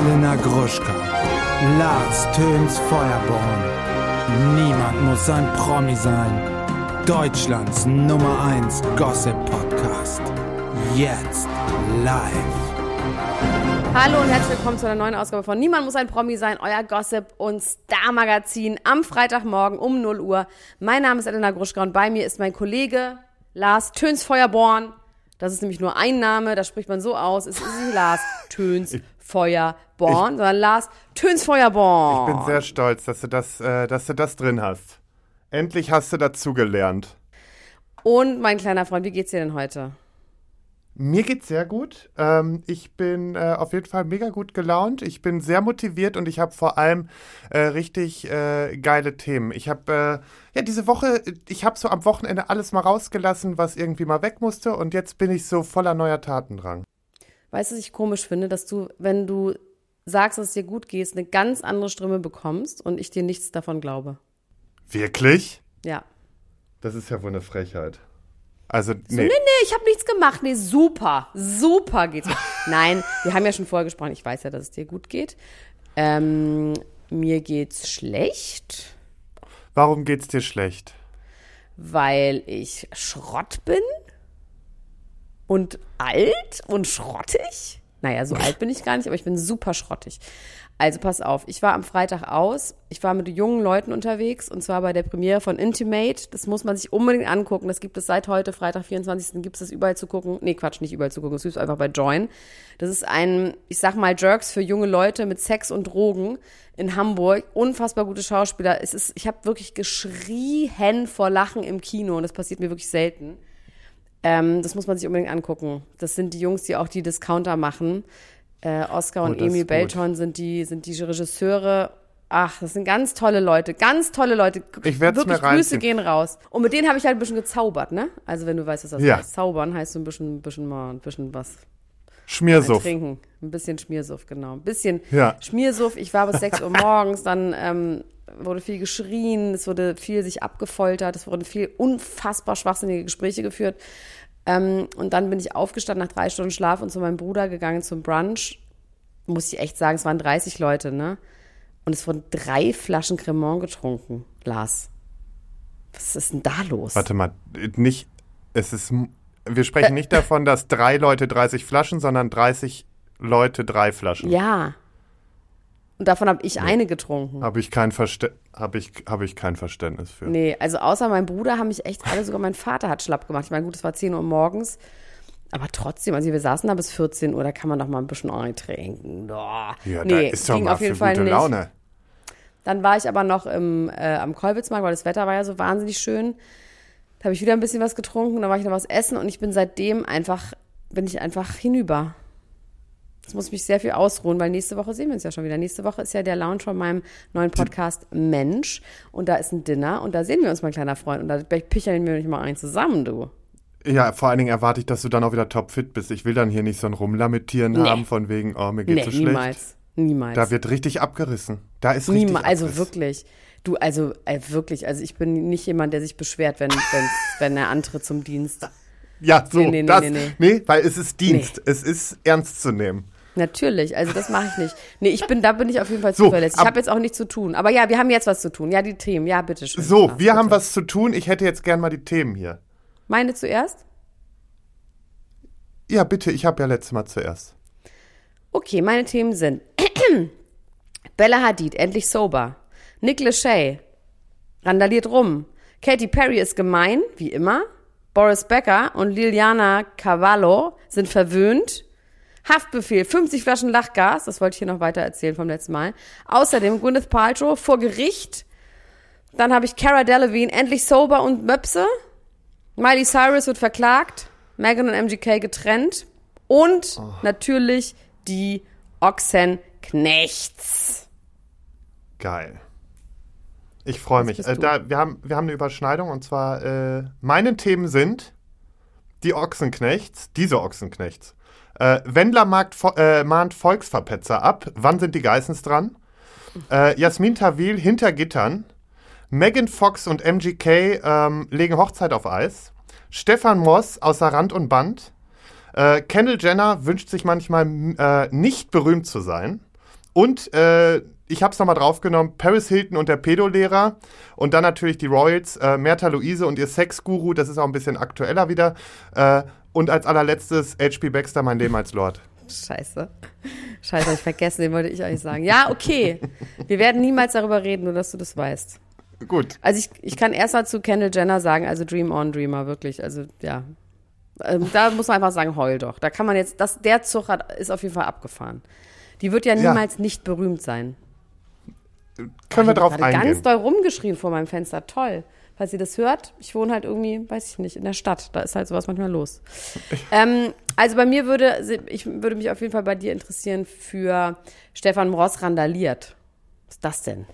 Elena Gruschka, Lars Töns Feuerborn. Niemand muss ein Promi sein. Deutschlands Nummer 1 Gossip Podcast. Jetzt live. Hallo und herzlich willkommen zu einer neuen Ausgabe von Niemand muss ein Promi sein, euer Gossip und Star Magazin am Freitagmorgen um 0 Uhr. Mein Name ist Elena Gruschka und bei mir ist mein Kollege Lars Töns Feuerborn. Das ist nämlich nur ein Name, da spricht man so aus. Es ist Lars Töns Feuerborn, sondern Lars Töns Feuerborn. Ich bin sehr stolz, dass du das, äh, dass du das drin hast. Endlich hast du dazugelernt. Und mein kleiner Freund, wie geht's dir denn heute? Mir geht's sehr gut. Ähm, ich bin äh, auf jeden Fall mega gut gelaunt. Ich bin sehr motiviert und ich habe vor allem äh, richtig äh, geile Themen. Ich habe äh, ja diese Woche, ich habe so am Wochenende alles mal rausgelassen, was irgendwie mal weg musste und jetzt bin ich so voller neuer Tatendrang. Weißt du, was ich komisch finde, dass du, wenn du sagst, dass es dir gut geht, eine ganz andere Stimme bekommst und ich dir nichts davon glaube. Wirklich? Ja. Das ist ja wohl eine Frechheit. Also, So, nee. nee, nee, ich habe nichts gemacht. Nee, super, super geht's mir. Nein, wir haben ja schon vorher gesprochen. Ich weiß ja, dass es dir gut geht. Ähm, mir geht's schlecht, Warum geht's dir schlecht? weil ich Schrott bin und alt und schrottig. Naja, so alt bin ich gar nicht, aber ich bin super schrottig. Also pass auf, ich war am Freitag aus. Ich war mit jungen Leuten unterwegs und zwar bei der Premiere von Intimate. Das muss man sich unbedingt angucken. Das gibt es seit heute, Freitag, 24. gibt es das überall zu gucken. Nee, Quatsch, nicht überall zu gucken. Es gibt es einfach bei Join. Das ist ein, ich sag mal, Jerks für junge Leute mit Sex und Drogen in Hamburg. Unfassbar gute Schauspieler. Es ist, ich habe wirklich geschrien vor Lachen im Kino und das passiert mir wirklich selten. Ähm, das muss man sich unbedingt angucken. Das sind die Jungs, die auch die Discounter machen. Äh, Oscar Oh, und das Emil. Belton sind die, sind die Regisseure. Ach, das sind ganz tolle Leute, ganz tolle Leute. Ich werd's Wirklich mir Grüße reinziehen. gehen raus. Und mit denen habe ich halt ein bisschen gezaubert, ne? Also wenn du weißt, was das Ja. heißt. Zaubern heißt so ein bisschen, ein bisschen mal, ein bisschen was. Schmiersuff. Trinken. Ein bisschen Schmiersuff, genau. Ein bisschen Ja. Schmiersuff. Ich war bis 6 Uhr morgens, dann ähm, wurde viel geschrien, es wurde viel sich abgefoltert, es wurden viel unfassbar schwachsinnige Gespräche geführt. Ähm, und dann bin ich aufgestanden nach drei Stunden Schlaf und zu meinem Bruder gegangen zum Brunch. Muss ich echt sagen, es waren 30 Leute, ne? Und es wurden drei Flaschen Cremant getrunken, Lars. Was ist denn da los? Warte mal, nicht, es ist, wir sprechen nicht davon, dass drei Leute 30 Flaschen, sondern 30 Leute drei Flaschen. Ja. Und davon habe ich eine getrunken. Habe ich kein Verste habe ich, habe ich kein Verständnis für. Nee, also außer mein Bruder haben mich echt alle, sogar mein Vater hat schlapp gemacht. Ich meine, gut, es war 10 Uhr morgens. Aber trotzdem, also wir saßen da bis 14 Uhr, da kann man doch mal ein bisschen eintrinken. Ja, nee, da ist doch ging mal auf jeden für Fall gute nicht. Laune. Dann war ich aber noch im, äh, am Kolwitzmarkt, weil das Wetter war ja so wahnsinnig schön. Da habe ich wieder ein bisschen was getrunken, dann war ich noch was essen und ich bin seitdem einfach, bin ich einfach hinüber. Jetzt muss ich mich sehr viel ausruhen, weil nächste Woche sehen wir uns ja schon wieder. Nächste Woche ist ja der Lounge von meinem neuen Podcast Mensch und da ist ein Dinner und da sehen wir uns, mein kleiner Freund. Und da pichern wir nicht mal ein zusammen, du. Ja, vor allen Dingen erwarte ich, dass du dann auch wieder topfit bist. Ich will dann hier nicht so ein Rumlamentieren Nee. haben von wegen, oh, mir geht's Nee, so schlecht. niemals. Niemals. Da wird richtig abgerissen. Da ist richtig Niemals, also wirklich. Du, also äh, wirklich, also ich bin nicht jemand, der sich beschwert, wenn, wenn er antritt zum Dienst. Ja, so, Nee, nee, nee, das, nee, nee, nee. weil es ist Dienst. Es ist ernst zu nehmen. Natürlich, also das mache ich nicht. Nee, ich bin, da bin ich auf jeden Fall So, zuverlässig. Ich ab- habe jetzt auch nichts zu tun. Aber ja, wir haben jetzt was zu tun. Ja, die Themen, ja, bitteschön. So, Lars, wir bitte. haben was zu tun. Ich hätte jetzt gern mal die Themen hier. Meine zuerst? Ja, bitte, ich habe ja letztes Mal zuerst. Okay, meine Themen sind Bella Hadid, endlich sober. Nick Lachey, randaliert rum. Katy Perry ist gemein, wie immer. Boris Becker und Liliana Cavallo sind verwöhnt. Haftbefehl, 50 Flaschen Lachgas, das wollte ich hier noch weiter erzählen vom letzten Mal. Außerdem Gwyneth Paltrow vor Gericht. Dann habe ich Cara Delevingne, endlich sober und Möpse. Miley Cyrus wird verklagt. Megan und MGK getrennt. Und Oh. natürlich die Ochsenknechts. Geil. Ich freue mich. Äh, da, wir, haben, wir haben eine Überschneidung und zwar, äh, meine Themen sind die Ochsenknechts, diese Ochsenknechts. Äh, Wendler mag, äh, mahnt Volksverpetzer ab. Wann sind die Geissens dran? Äh, Jasmin Tawil hinter Gittern. Megan Fox und MGK ähm, legen Hochzeit auf Eis. Stefan Moss außer Rand und Band. Äh, Kendall Jenner wünscht sich manchmal äh, nicht berühmt zu sein. und äh, ich habe es nochmal draufgenommen, Paris Hilton und der Pedolehrer und dann natürlich die Royals, äh, Merta Luise und ihr Sexguru, das ist auch ein bisschen aktueller wieder. Äh, und als allerletztes H.P. Baxter, mein Leben als Lord. Scheiße. Scheiße, ich vergessen, den wollte ich eigentlich sagen. Ja, okay. Wir werden niemals darüber reden, nur dass du das weißt. Gut. Also ich, ich kann erst mal zu Kendall Jenner sagen, also Dream on Dreamer, wirklich. Also ja. Ähm, da muss man einfach sagen, heul doch. Da kann man jetzt, das, der Zug hat, ist auf jeden Fall abgefahren. Die wird ja Ja. niemals nicht berühmt sein. Können wir drauf eingehen? ganz doll rumgeschrien vor meinem Fenster. Toll. Falls ihr das hört, ich wohne halt irgendwie, weiß ich nicht, in der Stadt. Da ist halt sowas manchmal los. ähm, also bei mir würde, ich würde mich auf jeden Fall bei dir interessieren für Stefan Ross randaliert. Was ist das denn?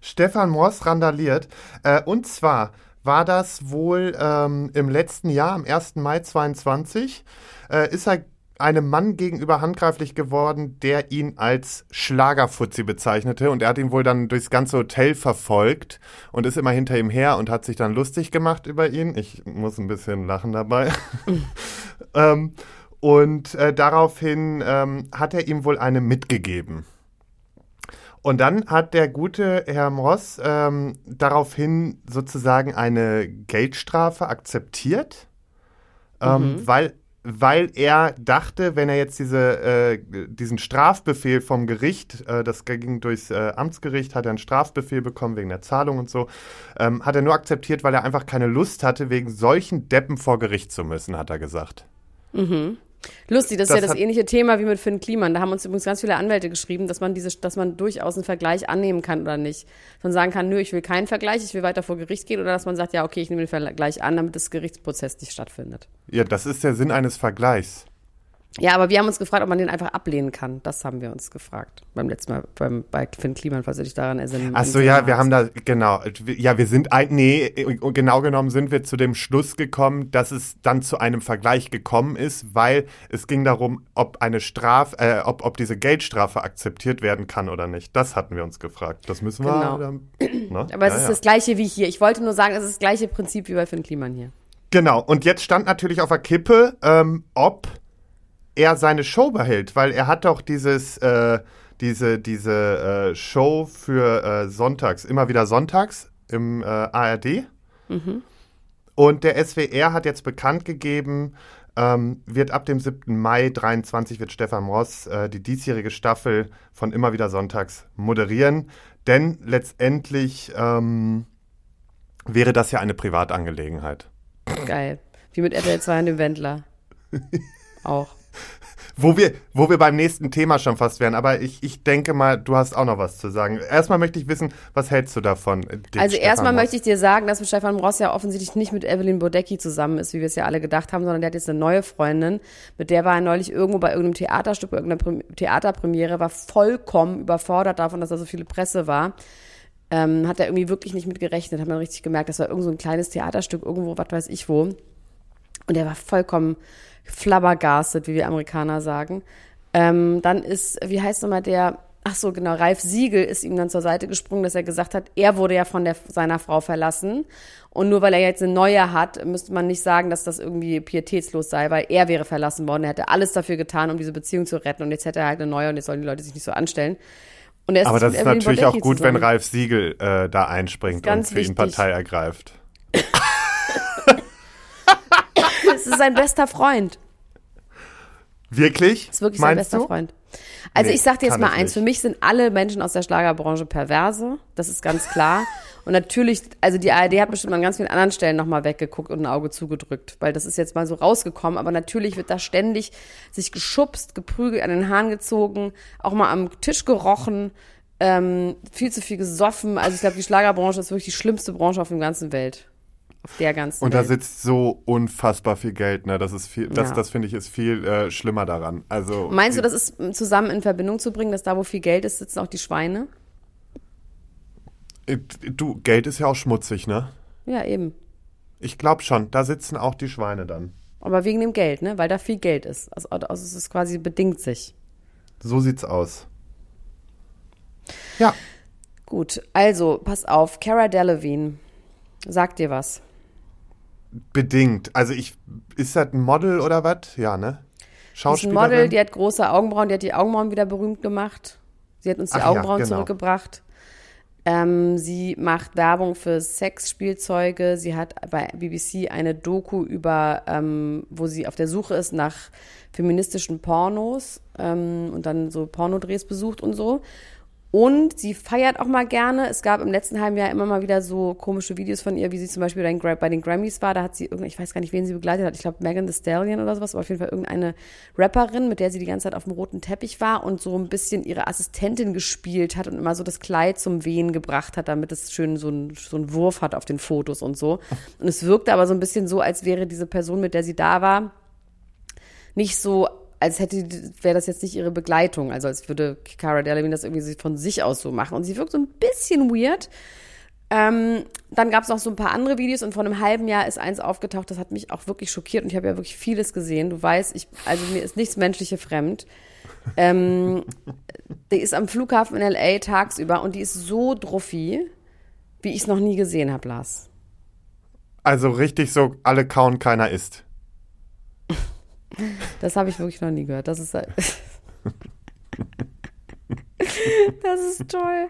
Stefan Moss randaliert. Äh, und zwar war das wohl ähm, im letzten Jahr, am 1. Mai 22, äh, ist er einem Mann gegenüber handgreiflich geworden, der ihn als Schlagerfuzzi bezeichnete. Und er hat ihn wohl dann durchs ganze Hotel verfolgt und ist immer hinter ihm her und hat sich dann lustig gemacht über ihn. Ich muss ein bisschen lachen dabei. ähm, und äh, daraufhin ähm, hat er ihm wohl eine mitgegeben. Und dann hat der gute Herr Moss ähm, daraufhin sozusagen eine Geldstrafe akzeptiert, ähm, weil, weil er dachte, wenn er jetzt diese, äh, diesen Strafbefehl vom Gericht, äh, das ging durchs äh, Amtsgericht, hat er einen Strafbefehl bekommen wegen der Zahlung und so, ähm, hat er nur akzeptiert, weil er einfach keine Lust hatte, wegen solchen Deppen vor Gericht zu müssen, hat er gesagt. Lustig, das ist Das ja das ähnliche Thema wie mit Finn Kliman. Da haben uns übrigens ganz viele Anwälte geschrieben, dass man diese, dass man durchaus einen Vergleich annehmen kann oder nicht. Dass man sagen kann, nö, ich will keinen Vergleich, ich will weiter vor Gericht gehen, oder dass man sagt, ja, okay, ich nehme den Vergleich an, damit das Gerichtsprozess nicht stattfindet. Ja, das ist der Sinn eines Vergleichs. Ja, aber wir haben uns gefragt, ob man den einfach ablehnen kann. Das haben wir uns gefragt. Beim letzten Mal beim, bei Finn Kliman, falls du dich daran erinnern Ach so, ja, wir haben da, genau, ja, wir sind, nee, genau genommen sind wir zu dem Schluss gekommen, dass es dann zu einem Vergleich gekommen ist, weil es ging darum, ob eine Strafe, äh, ob, ob diese Geldstrafe akzeptiert werden kann oder nicht. Das hatten wir uns gefragt. Das müssen wir. Genau. dann- ne? Aber es Ja, ist ja. das gleiche wie hier. Ich wollte nur sagen, es ist das gleiche Prinzip wie bei Finn Kliman hier. Genau, und jetzt stand natürlich auf der Kippe, ähm, ob er seine Show behält, weil er hat doch dieses, äh, diese, diese äh, Show für äh, Sonntags, immer wieder Sonntags im äh, ARD. Und der SWR hat jetzt bekannt gegeben, ähm, wird ab dem 7. Mai 23 wird Stefan Ross äh, die diesjährige Staffel von Immer wieder Sonntags moderieren. Denn letztendlich ähm, wäre das ja eine Privatangelegenheit. Geil. Wie mit RTL 2 und dem Wendler. Auch. Wo wir, wo wir beim nächsten Thema schon fast wären, aber ich, ich denke mal, du hast auch noch was zu sagen. Erstmal möchte ich wissen, was hältst du davon? Dick Also Stefan erstmal Ross? möchte ich dir sagen, dass Stefan Ross ja offensichtlich nicht mit Evelyn Bodecki zusammen ist, wie wir es ja alle gedacht haben, sondern der hat jetzt eine neue Freundin, mit der war er neulich irgendwo bei irgendeinem Theaterstück, bei irgendeiner Prem- Theaterpremiere, war vollkommen überfordert davon, dass da so viele Presse war. Ähm, hat er irgendwie wirklich nicht mit gerechnet, hat man richtig gemerkt, das war irgend so ein kleines Theaterstück irgendwo, was weiß ich wo. Und er war vollkommen flabbergastet, wie wir Amerikaner sagen. Ähm, dann ist, wie heißt nochmal der, ach so, genau, Ralf Siegel ist ihm dann zur Seite gesprungen, dass er gesagt hat, er wurde ja von der, seiner Frau verlassen. Und nur weil er jetzt eine neue hat, müsste man nicht sagen, dass das irgendwie pietätslos sei, weil er wäre verlassen worden. Er hätte alles dafür getan, um diese Beziehung zu retten. Und jetzt hätte er halt eine neue und jetzt sollen die Leute sich nicht so anstellen. Und er ist Aber das ist Evelyn natürlich auch Bodecki gut, wenn zusammen. Ralf Siegel äh, da einspringt und für ihn wichtig. Partei ergreift. Es ist sein bester Freund. Wirklich? ist wirklich sein Meinst bester du? Freund. Also Nee, ich sag dir jetzt mal eins, nicht. für mich sind alle Menschen aus der Schlagerbranche perverse, das ist ganz klar. Und natürlich, also die ARD hat bestimmt an ganz vielen anderen Stellen nochmal weggeguckt und ein Auge zugedrückt, weil das ist jetzt mal so rausgekommen, aber natürlich wird da ständig sich geschubst, geprügelt, an den Haaren gezogen, auch mal am Tisch gerochen, ähm, viel zu viel gesoffen. Also ich glaube, die Schlagerbranche ist wirklich die schlimmste Branche auf der ganzen Welt. Auf der ganzen Und da Welt. sitzt so unfassbar viel Geld, ne? Das ist viel, das, Ja. das finde ich ist viel äh, schlimmer daran. Also Meinst du, das ist zusammen in Verbindung zu bringen, dass da, wo viel Geld ist, sitzen auch die Schweine? äh, du, Geld ist ja auch schmutzig, ne? Ja, eben. Ich glaube schon, da sitzen auch die Schweine dann. Aber wegen dem Geld, ne? Weil da viel Geld ist. Also, also es ist quasi bedingt sich. So sieht's aus. Ja, Gut, also, pass auf. Cara Delevingne. Sagt dir was? Bedingt. Also ich, ist das ein Model oder was? Ja, ne? Die ist ein Schauspielerin. Model, die hat große Augenbrauen, die hat die Augenbrauen wieder berühmt gemacht. Sie hat uns die Ach ja, Augenbrauen genau. zurückgebracht. Ähm, sie macht Werbung für Sexspielzeuge. Sie hat bei BBC eine Doku über, ähm, wo sie auf der Suche ist nach feministischen Pornos ähm, und dann so Pornodrehs besucht und so. Und sie feiert auch mal gerne. Es gab im letzten halben Jahr immer mal wieder so komische Videos von ihr, wie sie zum Beispiel bei den, Grammys war. Da hat sie irgendeine, ich weiß gar nicht, wen sie begleitet hat. Ich glaube Megan Thee Stallion oder sowas, aber auf jeden Fall irgendeine Rapperin, mit der sie die ganze Zeit auf dem roten Teppich war und so ein bisschen ihre Assistentin gespielt hat und immer so das Kleid zum Wehen gebracht hat, damit es schön so einen so einen Wurf hat auf den Fotos und so. Und es wirkte aber so ein bisschen so, als wäre diese Person, mit der sie da war, nicht so, als hätte, wäre das jetzt nicht ihre Begleitung, also als würde Cara Delevingne das irgendwie von sich aus so machen. Und sie wirkt so ein bisschen weird. Ähm, dann gab es noch so ein paar andere Videos und vor einem halben Jahr ist eins aufgetaucht, das hat mich auch wirklich schockiert und ich habe ja wirklich vieles gesehen. Du weißt, ich, also mir ist nichts Menschliche fremd. Ähm, die ist am Flughafen in L.A. tagsüber und die ist so druffi, wie ich es noch nie gesehen habe, Lars. Also richtig so, alle kauen, keiner isst. Das habe ich wirklich noch nie gehört. Das ist. Das ist toll.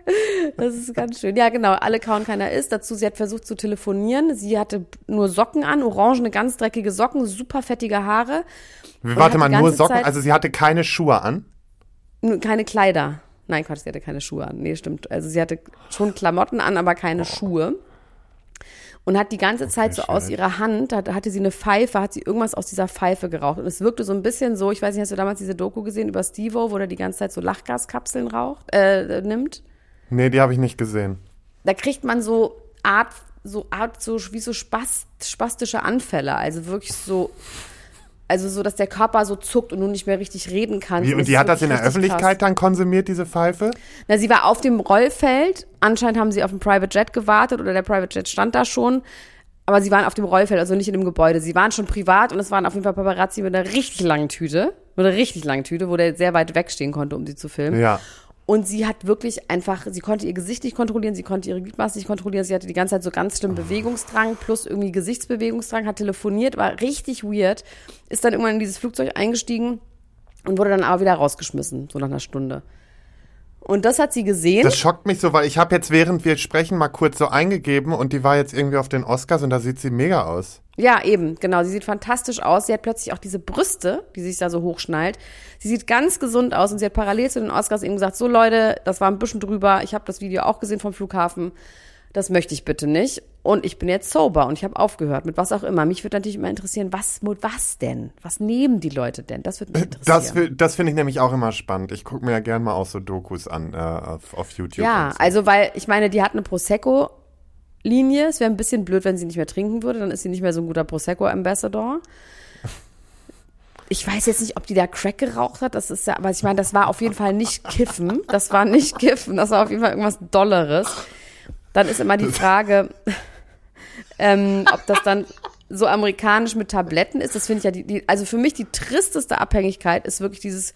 Das ist ganz schön. Ja, genau. Alle kauen, keiner isst. Dazu, sie hat versucht zu telefonieren. Sie hatte nur Socken an, orangene, ganz dreckige Socken, super fettige Haare. Warte mal, nur Socken, Zeit- also sie hatte keine Schuhe an. Keine Kleider. Nein, Quatsch, sie hatte keine Schuhe an. Nee, stimmt. Also sie hatte schon Klamotten an, aber keine Schuhe. Und hat die ganze Zeit so aus ihrer Hand, da hatte sie eine Pfeife, hat sie irgendwas aus dieser Pfeife geraucht. Und es wirkte so ein bisschen so, ich weiß nicht, hast du damals diese Doku gesehen über Stevo, wo der die ganze Zeit so Lachgaskapseln raucht, äh, nimmt? Nee, die habe ich nicht gesehen. da kriegt man so Art, so Art, so wie so Spast, spastische Anfälle. Also wirklich so, also so, dass der Körper so zuckt und du nicht mehr richtig reden kannst. Wie, Und die hat das in der Öffentlichkeit krass. dann konsumiert, diese Pfeife? Na, sie war auf dem Rollfeld. Anscheinend haben sie auf dem Private Jet gewartet oder der Private Jet stand da schon. Aber sie waren auf dem Rollfeld, also nicht in dem Gebäude. Sie waren schon privat und es waren auf jeden Fall Paparazzi mit einer richtig langen Tüte. Mit einer richtig langen Tüte, wo der sehr weit wegstehen konnte, um sie zu filmen. Ja. Und sie hat wirklich einfach, sie konnte ihr Gesicht nicht kontrollieren, sie konnte ihre Gliedmaßen nicht kontrollieren, sie hatte die ganze Zeit so ganz schlimm Bewegungsdrang plus irgendwie Gesichtsbewegungsdrang, hat telefoniert, war richtig weird, ist dann irgendwann in dieses Flugzeug eingestiegen und wurde dann aber wieder rausgeschmissen, so nach einer Stunde. Und das hat sie gesehen. Das schockt mich so, weil ich habe jetzt, während wir sprechen, mal kurz so eingegeben und die war jetzt irgendwie auf den Oscars und da sieht sie mega aus. Ja, eben, genau. Sie sieht fantastisch aus. Sie hat plötzlich auch diese Brüste, die sich da so hochschnallt. Sie sieht ganz gesund aus und sie hat parallel zu den Oscars eben gesagt, so Leute, das war ein bisschen drüber. Ich habe das Video auch gesehen vom Flughafen. Das möchte ich bitte nicht. Und ich bin jetzt sober und ich habe aufgehört mit was auch immer. Mich würde natürlich immer interessieren, was, mit was denn? Was nehmen die Leute denn? Das würde mich interessieren. Das, das finde ich nämlich auch immer spannend. Ich gucke mir ja gern mal auch so Dokus an äh, auf, auf YouTube. Ja, so. also weil ich meine, die hat eine Prosecco-Linie. Es wäre ein bisschen blöd, wenn sie nicht mehr trinken würde. Dann ist sie nicht mehr so ein guter Prosecco-Ambassador. Ich weiß jetzt nicht, ob die da Crack geraucht hat. Das ist ja, aber ich meine, das war auf jeden Fall nicht Kiffen. Das war nicht Kiffen. Das war auf jeden Fall irgendwas Dolleres. Dann ist immer die Frage, ähm, ob das dann so amerikanisch mit Tabletten ist. Das finde ich ja die, die, also für mich die tristeste Abhängigkeit ist wirklich dieses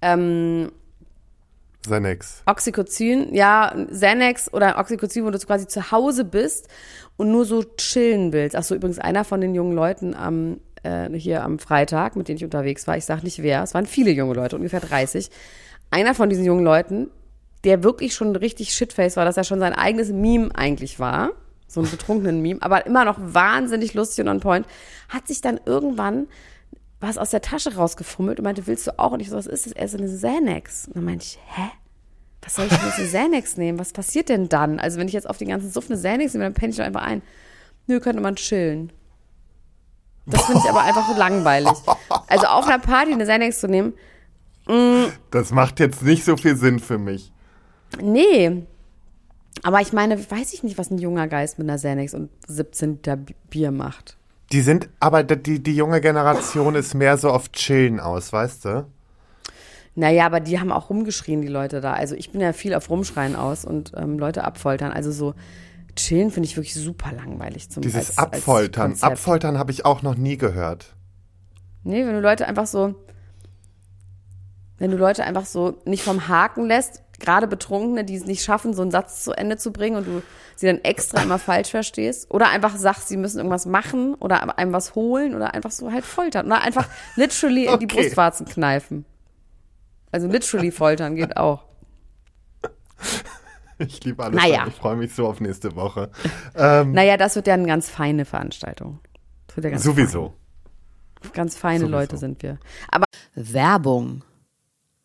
ähm, Xanax. Oxycodon, ja, Xanax oder Oxycodon, wo du quasi zu Hause bist und nur so chillen willst. Ach so, übrigens einer von den jungen Leuten am äh, hier am Freitag, mit denen ich unterwegs war, ich sag nicht wer, es waren viele junge Leute, ungefähr 30. Einer von diesen jungen Leuten, der wirklich schon richtig shitface war, dass er schon sein eigenes Meme eigentlich war, so ein betrunkenen Meme, aber immer noch wahnsinnig lustig und on point, hat sich dann irgendwann was aus der Tasche rausgefummelt und meinte, willst du auch? Und ich so, was ist das? Er ist eine Xanax. Und dann meinte ich, hä? Was soll ich denn jetzt eine Xanax nehmen? Was passiert denn dann? Also wenn ich jetzt auf den ganzen Suff eine Xanax nehme, dann penne ich doch einfach ein. Nö, könnte man chillen. Das finde ich aber einfach so langweilig. Also auf einer Party eine Xanax zu nehmen, Das macht jetzt nicht so viel Sinn für mich. nee. Aber ich meine, weiß ich nicht, was ein junger Geist mit einer Xanax und 17 Liter Bier macht. Die sind, aber die, die junge Generation ist mehr so auf Chillen aus, weißt du? Naja, aber die haben auch rumgeschrien, die Leute da. Also ich bin ja viel auf Rumschreien aus und ähm, Leute abfoltern. Also so chillen finde ich wirklich super langweilig zum Dieses als, als Abfoltern. Konzept. Abfoltern habe ich auch noch nie gehört. Nee, wenn du Leute einfach so, wenn du Leute einfach so nicht vom Haken lässt, gerade Betrunkene, die es nicht schaffen, so einen Satz zu Ende zu bringen und du sie dann extra immer falsch verstehst oder einfach sagst, sie müssen irgendwas machen oder einem was holen oder einfach so halt foltern oder einfach literally in die Okay. Brustwarzen kneifen. Also literally foltern geht auch. Ich liebe alles. Naja. Ich freue mich so auf nächste Woche. Ähm, Naja, das wird ja eine ganz feine Veranstaltung. Ja ganz sowieso. Fein. Ganz feine Sowieso. Leute sind wir. Aber Werbung.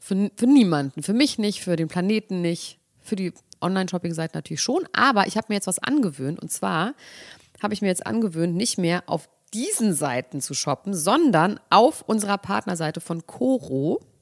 Für, für niemanden. Für mich nicht, für den Planeten nicht, für die Online-Shopping-Seite natürlich schon. Aber ich habe mir jetzt was angewöhnt. Und zwar habe ich mir jetzt angewöhnt, nicht mehr auf diesen Seiten zu shoppen, sondern auf unserer Partnerseite von Coro.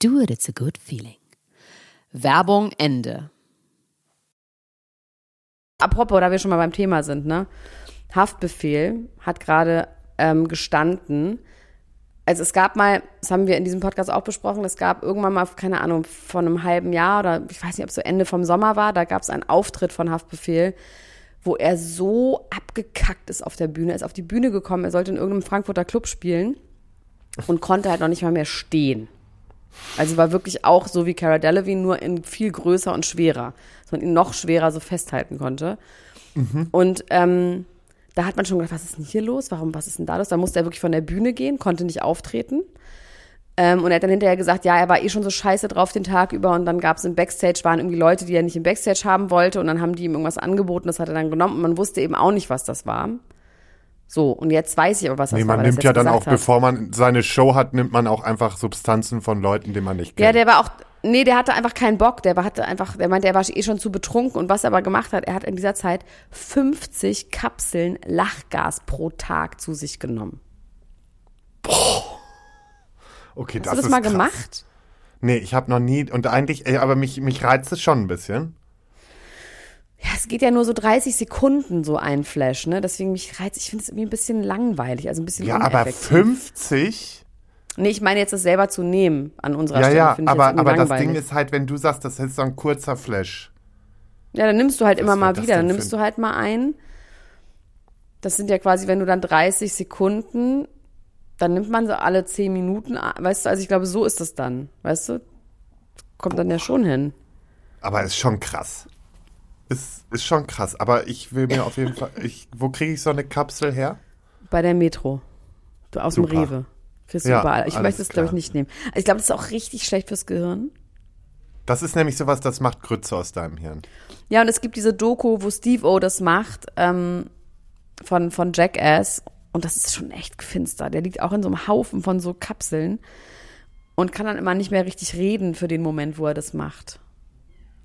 Do it, it's a good feeling. Werbung Ende. Apropos, da wir schon mal beim Thema sind, ne? Haftbefehl hat gerade ähm, gestanden. Also es gab mal, das haben wir in diesem Podcast auch besprochen, es gab irgendwann mal, keine Ahnung, vor einem halben Jahr oder ich weiß nicht, ob es so Ende vom Sommer war, da gab es einen Auftritt von Haftbefehl, wo er so abgekackt ist auf der Bühne. Er ist auf die Bühne gekommen, er sollte in irgendeinem Frankfurter Club spielen und konnte halt noch nicht mal mehr stehen. Also war wirklich auch so wie Cara Delevingne, nur in viel größer und schwerer, dass man ihn noch schwerer so festhalten konnte. Und ähm, da hat man schon gedacht, was ist denn hier los? Warum, was ist denn da los? Da musste er wirklich von der Bühne gehen, konnte nicht auftreten. Ähm, und er hat dann hinterher gesagt, ja, er war eh schon so scheiße drauf den Tag über und dann gab es im Backstage, waren irgendwie Leute, die er nicht im Backstage haben wollte und dann haben die ihm irgendwas angeboten, das hat er dann genommen und man wusste eben auch nicht, was das war. So, und jetzt weiß ich aber, was das Nee, war. man er nimmt ja dann auch, hat. bevor man seine Show hat, nimmt man auch einfach Substanzen von Leuten, die man nicht Ja, kennt. der war auch, nee, der hatte einfach keinen Bock. Der war- hatte einfach, der meinte, er war eh schon zu betrunken. Und was er aber gemacht hat, er hat in dieser Zeit 50 Kapseln Lachgas pro Tag zu sich genommen. okay, Hast das du das ist mal krass. gemacht? Nee, ich habe noch nie, und eigentlich, aber mich, mich reizt es schon ein bisschen. Ja, es geht ja nur so 30 Sekunden so ein Flash, ne? Deswegen mich reizt, ich finde es irgendwie ein bisschen langweilig, also ein bisschen Ja, aber uneffektiv. 50? Nee, ich meine jetzt das selber zu nehmen an unserer Ja, Stelle. ja, ich aber, aber das. Ding ist halt, wenn du sagst, das ist so ein kurzer Flash. Ja, dann nimmst du halt Was immer mal wieder. Dann nimmst du halt mal ein. Das sind ja quasi, wenn du dann 30 Sekunden, dann nimmt man so alle 10 Minuten, weißt du, also ich glaube, so ist das dann, weißt du? Kommt dann ja schon hin. Aber ist schon krass. Ist, ist schon krass. Aber ich will mir auf jeden Fall. Ich, wo kriege ich so eine Kapsel her? Bei der Metro. Du aus Super. dem Rewe. Kriegst du Ja, überall. Ich möchte es, glaube ich, nicht nehmen. Ich glaube, das ist auch richtig schlecht fürs Gehirn. Das ist nämlich sowas, das macht Grütze aus deinem Hirn. Ja, und es gibt diese Doku, wo Steve O das macht, ähm, von, von Jackass. Und das ist schon echt finster. Der liegt auch in so einem Haufen von so Kapseln und kann dann immer nicht mehr richtig reden für den Moment, wo er das macht.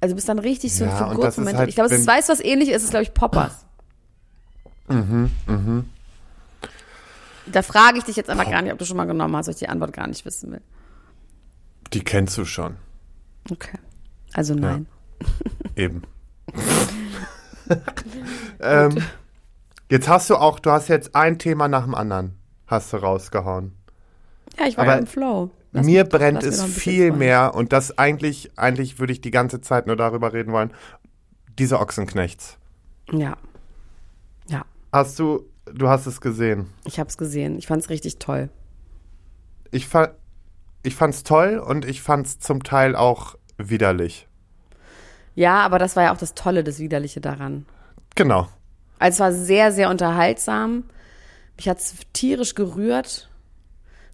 Also du bist dann richtig so Ja, ein ist Figursmoment. halt, ich glaube, es du, was ähnlich ist? Es ist, glaube ich, Poppers. Mhm, Da frage ich dich jetzt aber gar nicht, ob du schon mal genommen hast, weil ich die Antwort gar nicht wissen will. Die kennst du schon. Okay. Also nein. Eben. ähm, jetzt hast du auch, du hast jetzt ein Thema nach dem anderen, hast du rausgehauen. Ja, ich war Aber ja im Flow. Lass mir mich brennt es viel mehr und das eigentlich, eigentlich würde ich die ganze Zeit nur darüber reden wollen. Diese Ochsenknechts. Ja. Ja. Hast du, du hast es gesehen. Ich habe es gesehen. Ich fand es richtig toll. Ich, fa ich fand's toll und ich fand's zum Teil auch widerlich. Ja, aber das war ja auch das Tolle, das Widerliche daran. Genau. Also es war sehr, sehr unterhaltsam. Mich hat es tierisch gerührt.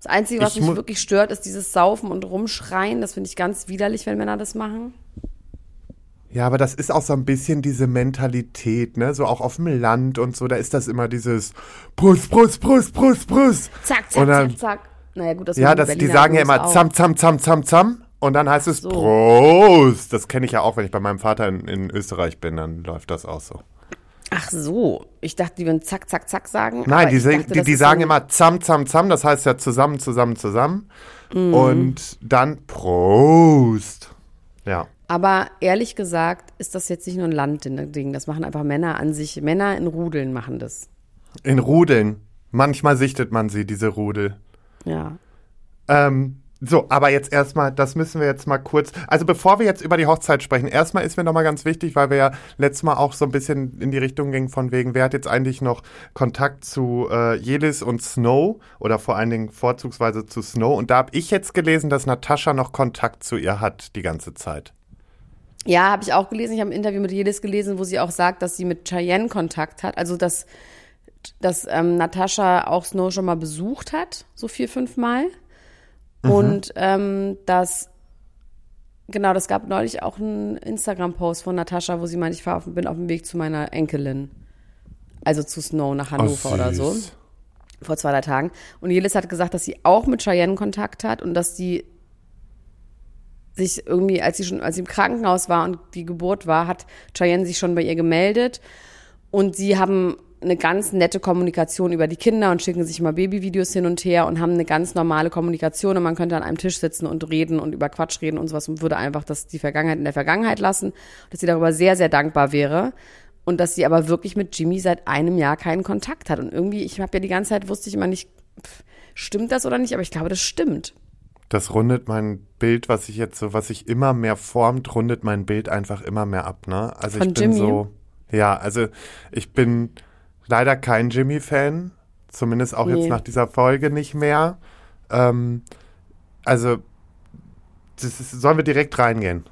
Das Einzige, was Ich mich wirklich stört, ist dieses Saufen und Rumschreien. Das finde ich ganz widerlich, wenn Männer das machen. Ja, aber das ist auch so ein bisschen diese Mentalität, ne? So auch auf dem Land und so, da ist das immer dieses Brust, Brust, Brust, Brust, Brust. Zack, zack, dann- zack, zack. Naja, gut, das Ja, das, die sagen ja immer auch. zam, zam, zam, zam, zam. Und dann heißt es so. Prost. Das kenne ich ja auch, wenn ich bei meinem Vater in, in Österreich bin, dann läuft das auch so. Ach so. Ich dachte, die würden zack, zack, zack sagen. Nein, die, dachte, die, die sagen immer zam, zam, zam, das heißt ja zusammen, zusammen, zusammen. Mhm. Und dann Prost. Ja. Aber ehrlich gesagt ist das jetzt nicht nur ein Landding. Das machen einfach Männer an sich. Männer in Rudeln machen das. In Rudeln. Manchmal sichtet man sie, diese Rudel. Ja. Ähm, so, aber jetzt erstmal, das müssen wir jetzt mal kurz. Also bevor wir jetzt über die Hochzeit sprechen, erstmal ist mir nochmal ganz wichtig, weil wir ja letztes Mal auch so ein bisschen in die Richtung gingen von wegen, wer hat jetzt eigentlich noch Kontakt zu äh, Jelis und Snow oder vor allen Dingen vorzugsweise zu Snow. Und da habe ich jetzt gelesen, dass Natascha noch Kontakt zu ihr hat die ganze Zeit. Ja, habe ich auch gelesen. Ich habe ein Interview mit Jelis gelesen, wo sie auch sagt, dass sie mit Cheyenne Kontakt hat. Also, dass, dass ähm, Natascha auch Snow schon mal besucht hat, so vier, fünf Mal. Und ähm, dass, genau, das gab neulich auch einen Instagram-Post von Natascha, wo sie meint, ich fahr auf, bin auf dem Weg zu meiner Enkelin. Also zu Snow nach Hannover oder so. vor zwei, drei Tagen. Und Jelis hat gesagt, dass sie auch mit Cheyenne Kontakt hat und dass die sich irgendwie, als sie schon, als sie im Krankenhaus war und die Geburt war, hat Cheyenne sich schon bei ihr gemeldet und sie haben eine ganz nette Kommunikation über die Kinder und schicken sich mal Babyvideos hin und her und haben eine ganz normale Kommunikation und man könnte an einem Tisch sitzen und reden und über Quatsch reden und sowas und würde einfach das die Vergangenheit in der Vergangenheit lassen, dass sie darüber sehr, sehr dankbar wäre und dass sie aber wirklich mit Jimmy seit einem Jahr keinen Kontakt hat und irgendwie, ich habe ja die ganze Zeit, wusste ich immer nicht, pff, stimmt das oder nicht, aber ich glaube, das stimmt. Das rundet mein Bild, was ich jetzt so, was sich immer mehr formt, rundet mein Bild einfach immer mehr ab, ne? Also Von ich bin Jimmy? so, ja, also ich bin leider kein Jimmy-Fan, zumindest auch Nee. jetzt nach dieser Folge nicht mehr. Ähm, also, das ist, sollen wir direkt reingehen?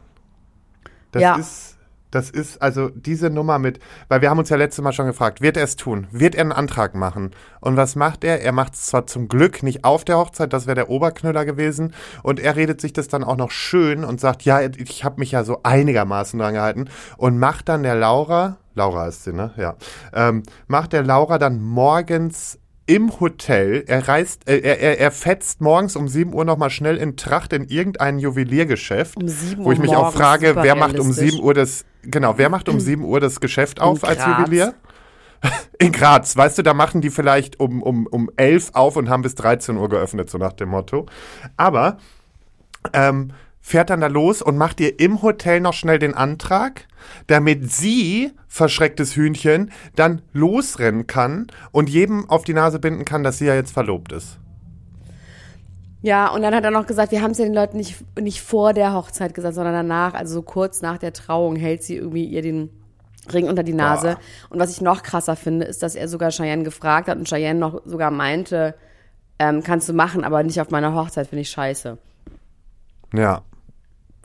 Das Ja. ist, das ist, also diese Nummer mit, weil wir haben uns ja letztes Mal schon gefragt, wird er es tun? Wird er einen Antrag machen? Und was macht er? Er macht es zwar zum Glück nicht auf der Hochzeit, das wäre der Oberknüller gewesen, und er redet sich das dann auch noch schön und sagt, ja, ich habe mich ja so einigermaßen dran gehalten und macht dann der Laura, Laura ist sie, ne? Ja. Ähm, macht der Laura dann morgens im Hotel, er reist, äh, er, er, er fetzt morgens um 7 Uhr nochmal schnell in Tracht in irgendein Juweliergeschäft. Um 7 Wo Uhr ich mich auch frage, wer macht um realistisch. 7 Uhr das, genau, wer macht um 7 Uhr das Geschäft auf als. Juwelier? In Graz, weißt du, da machen die vielleicht um, um, um 11 auf und haben bis 13 Uhr geöffnet, so nach dem Motto. Aber ähm, fährt dann da los und macht ihr im Hotel noch schnell den Antrag, damit sie, verschrecktes Hühnchen, dann losrennen kann und jedem auf die Nase binden kann, dass sie ja jetzt verlobt ist. Ja, und dann hat er noch gesagt, wir haben es ja den Leuten nicht, nicht vor der Hochzeit gesagt, sondern danach, also so kurz nach der Trauung hält sie irgendwie ihr den Ring unter die Nase. Boah. Und was ich noch krasser finde, ist, dass er sogar Cheyenne gefragt hat und Cheyenne noch sogar meinte, ähm, kannst du machen, aber nicht auf meiner Hochzeit, finde ich scheiße. Ja.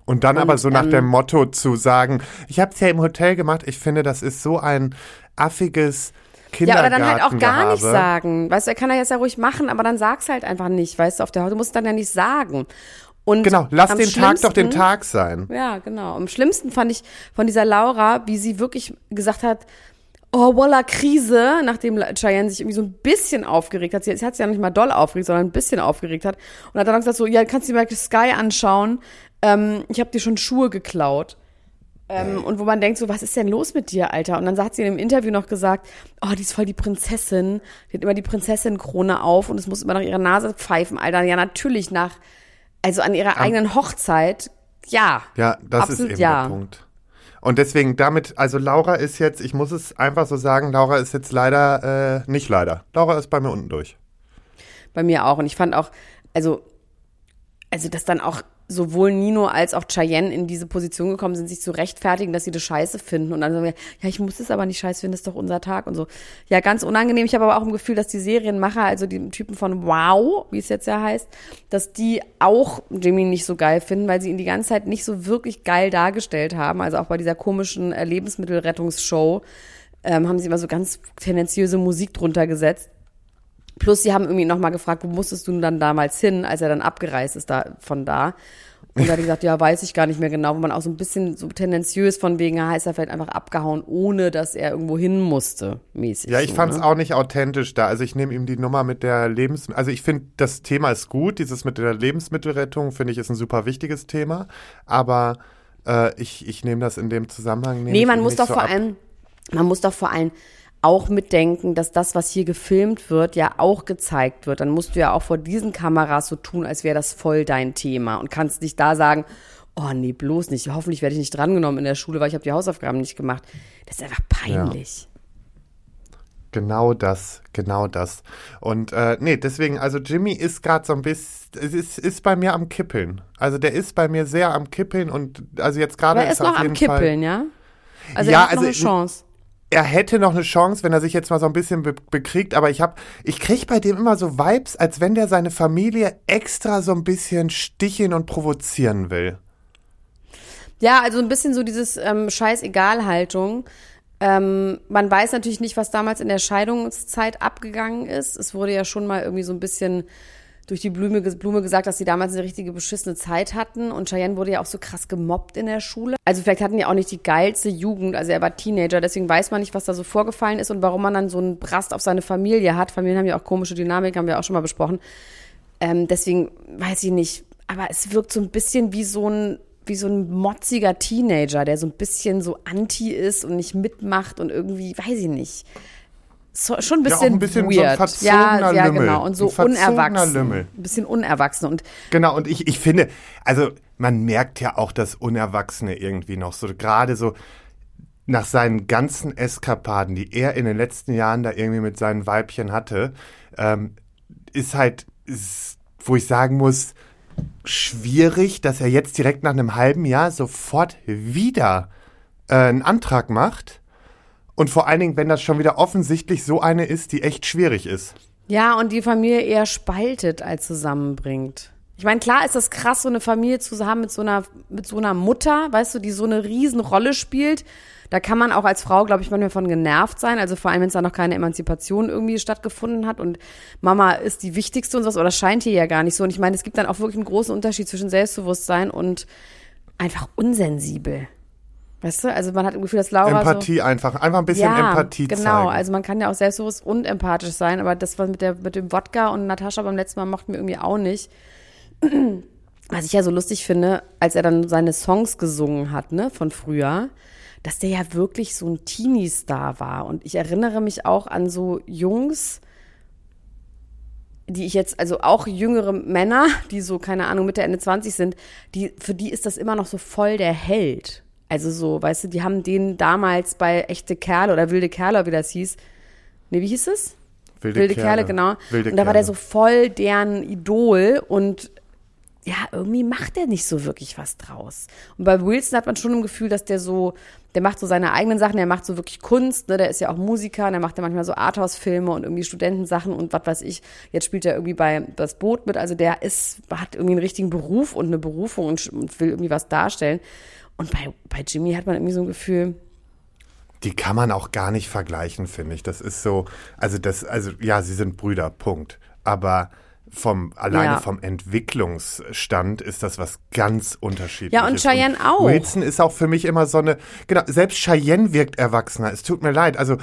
Und dann Und, aber so nach ähm, dem Motto zu sagen, ich habe es ja im Hotel gemacht, ich finde, das ist so ein affiges Ja, oder dann halt auch gar nicht sagen. Weißt du, er kann er jetzt ja ruhig machen, aber dann sag's halt einfach nicht, weißt du, auf der Haut. Du musst dann ja nicht sagen. Und Genau, lass den Tag doch den Tag sein. Ja, genau. Am schlimmsten fand ich von dieser Laura, wie sie wirklich gesagt hat, oh, voila, Krise, nachdem Cheyenne sich irgendwie so ein bisschen aufgeregt hat. Sie, sie hat sich ja nicht mal doll aufgeregt, sondern ein bisschen aufgeregt hat. Und hat dann gesagt so, ja, kannst du dir mal Sky anschauen. Ähm, ich habe dir schon Schuhe geklaut. Ähm, und wo man denkt so, was ist denn los mit dir, Alter? Und dann hat sie in dem Interview noch gesagt, oh, die ist voll die Prinzessin. Die hat immer die Prinzessin-Krone auf und es muss immer nach ihrer Nase pfeifen, Alter. Ja, natürlich nach, also an ihrer eigenen Hochzeit, ja. Ja, das ist eben ja. der Punkt. Und deswegen damit, also Laura ist jetzt, ich muss es einfach so sagen, Laura ist jetzt leider, äh, nicht leider. Laura ist bei mir unten durch. Bei mir auch. Und ich fand auch, also, also, dass dann auch sowohl Nino als auch Cheyenne in diese Position gekommen sind, sich zu rechtfertigen, dass sie das scheiße finden. Und dann sagen wir, ja, ich muss es aber nicht scheiße finden, das ist doch unser Tag und so. Ja, ganz unangenehm. Ich habe aber auch im Gefühl, dass die Serienmacher, also die Typen von Wow, wie es jetzt ja heißt, dass die auch Jimmy nicht so geil finden, weil sie ihn die ganze Zeit nicht so wirklich geil dargestellt haben. Also auch bei dieser komischen äh, Lebensmittelrettungsshow ähm, haben sie immer so ganz tendenziöse Musik drunter gesetzt. Plus, sie haben irgendwie nochmal gefragt, wo musstest du denn dann damals hin, als er dann abgereist ist da, von da. Und da hat gesagt, ja, weiß ich gar nicht mehr genau, wo man auch so ein bisschen so tendenziös von wegen, ja, ist er vielleicht einfach abgehauen, ohne dass er irgendwo hin musste, mäßig. Ja, ich so, fand's ne? auch nicht authentisch da. Also ich nehme ihm die Nummer mit der Lebens... Also ich finde, das Thema ist gut. Dieses mit der Lebensmittelrettung, finde ich, ist ein super wichtiges Thema. Aber äh, ich, ich nehme das in dem Zusammenhang nehme Nee, man muss nicht doch so vor ab. allem, man muss doch vor allem auch mitdenken, dass das, was hier gefilmt wird, ja auch gezeigt wird. Dann musst du ja auch vor diesen Kameras so tun, als wäre das voll dein Thema und kannst nicht da sagen, oh nee, bloß nicht. Hoffentlich werde ich nicht drangenommen in der Schule, weil ich habe die Hausaufgaben nicht gemacht. Das ist einfach peinlich. Genau das, genau das. Und äh, nee, deswegen, also Jimmy ist gerade so ein bisschen, es ist, ist bei mir am Kippeln. Also der ist bei mir sehr am Kippeln und also jetzt gerade Aber er ist ist noch auf am Kippeln, Fall, ja? Also Ja, er hat noch also eine Chance. Er hätte noch eine Chance, wenn er sich jetzt mal so ein bisschen be bekriegt, aber ich habe, ich krieg bei dem immer so Vibes, als wenn der seine Familie extra so ein bisschen sticheln und provozieren will. Ja, also ein bisschen so dieses ähm, Scheiß-Egal-Haltung. Ähm, man weiß natürlich nicht, was damals in der Scheidungszeit abgegangen ist. Es wurde ja schon mal irgendwie so ein bisschen durch die Blume, Blume gesagt, dass sie damals eine richtige beschissene Zeit hatten. Und Cheyenne wurde ja auch so krass gemobbt in der Schule. Also vielleicht hatten die auch nicht die geilste Jugend. Also er war Teenager, deswegen weiß man nicht, was da so vorgefallen ist und warum man dann so einen Brast auf seine Familie hat. Familien haben ja auch komische Dynamik, haben wir auch schon mal besprochen. Ähm, deswegen weiß ich nicht. Aber es wirkt so ein bisschen wie so ein, wie so ein motziger Teenager, der so ein bisschen so anti ist und nicht mitmacht und irgendwie, weiß ich nicht. So, schon ein Ja, bisschen, ein bisschen so ein weird. ja, ja, Lümmel. genau. Und so Ein unerwachsen. Lümmel. Ein bisschen unerwachsen. Und Genau, und ich, ich finde, also man merkt ja auch das Unerwachsene irgendwie noch, so gerade so nach seinen ganzen Eskapaden, die er in den letzten Jahren da irgendwie mit seinen Weibchen hatte, ähm, ist halt, ist, wo ich sagen muss, schwierig, dass er jetzt direkt nach einem halben Jahr sofort wieder äh, einen Antrag macht. Und vor allen Dingen, wenn das schon wieder offensichtlich so eine ist, die echt schwierig ist. ja, und die Familie eher spaltet als zusammenbringt. Ich meine, klar ist das krass, so eine Familie zu haben mit so einer, mit so einer Mutter, weißt du, die so eine Riesenrolle spielt. Da kann man auch als Frau, glaube ich, manchmal von genervt sein. Also vor allem, wenn es da noch keine Emanzipation irgendwie stattgefunden hat und Mama ist die wichtigste und sowas, das scheint hier ja gar nicht so. Und ich meine, es gibt dann auch wirklich einen großen Unterschied zwischen Selbstbewusstsein und einfach unsensibel. Weißt du, also man hat im Gefühl, dass Laura so Empathie einfach, einfach ein bisschen Empathie genau. zeigen. Also man kann ja auch selbstbewusst und empathisch sein, aber das war mit der mit dem Wodka und Natascha beim letzten Mal mochten wir irgendwie auch nicht. Was ich ja so lustig finde, als er dann seine Songs gesungen hat, ne, von früher, dass der ja wirklich so ein Teenie-Star war. Und ich erinnere mich auch an so Jungs, die ich jetzt, also auch jüngere Männer, die so, keine Ahnung, Mitte, Ende 20 sind, die, für die ist das immer noch so voll der Held. Also so, weißt du, die haben den damals bei echte Kerle oder wilde Kerle, wie das hieß. Nee, wie hieß es? Wilde, Wilde Kerle, genau. Wilde und da war der Kerle. so voll deren Idol und ja, irgendwie macht der nicht so wirklich was draus. Und bei Wilson hat man schon ein Gefühl, dass der so, der macht so seine eigenen Sachen, der macht so wirklich Kunst, ne, der ist ja auch Musiker, und der macht ja manchmal so Arthouse-Filme und irgendwie Studentensachen und was weiß ich. Jetzt spielt er irgendwie bei Das Boot mit, also der ist, hat irgendwie einen richtigen Beruf und eine Berufung und, und will irgendwie was darstellen. Und bei, bei Jimmy hat man irgendwie so ein Gefühl, Die kann man auch gar nicht vergleichen, finde ich. Das ist so, also das, also ja, sie sind Brüder, Punkt. Aber vom, alleine Ja. vom Entwicklungsstand ist das was ganz unterschiedliches. Ja, und Cheyenne auch. Wilson ist auch für mich immer so eine, genau, selbst Cheyenne wirkt erwachsener. Es tut mir leid. Also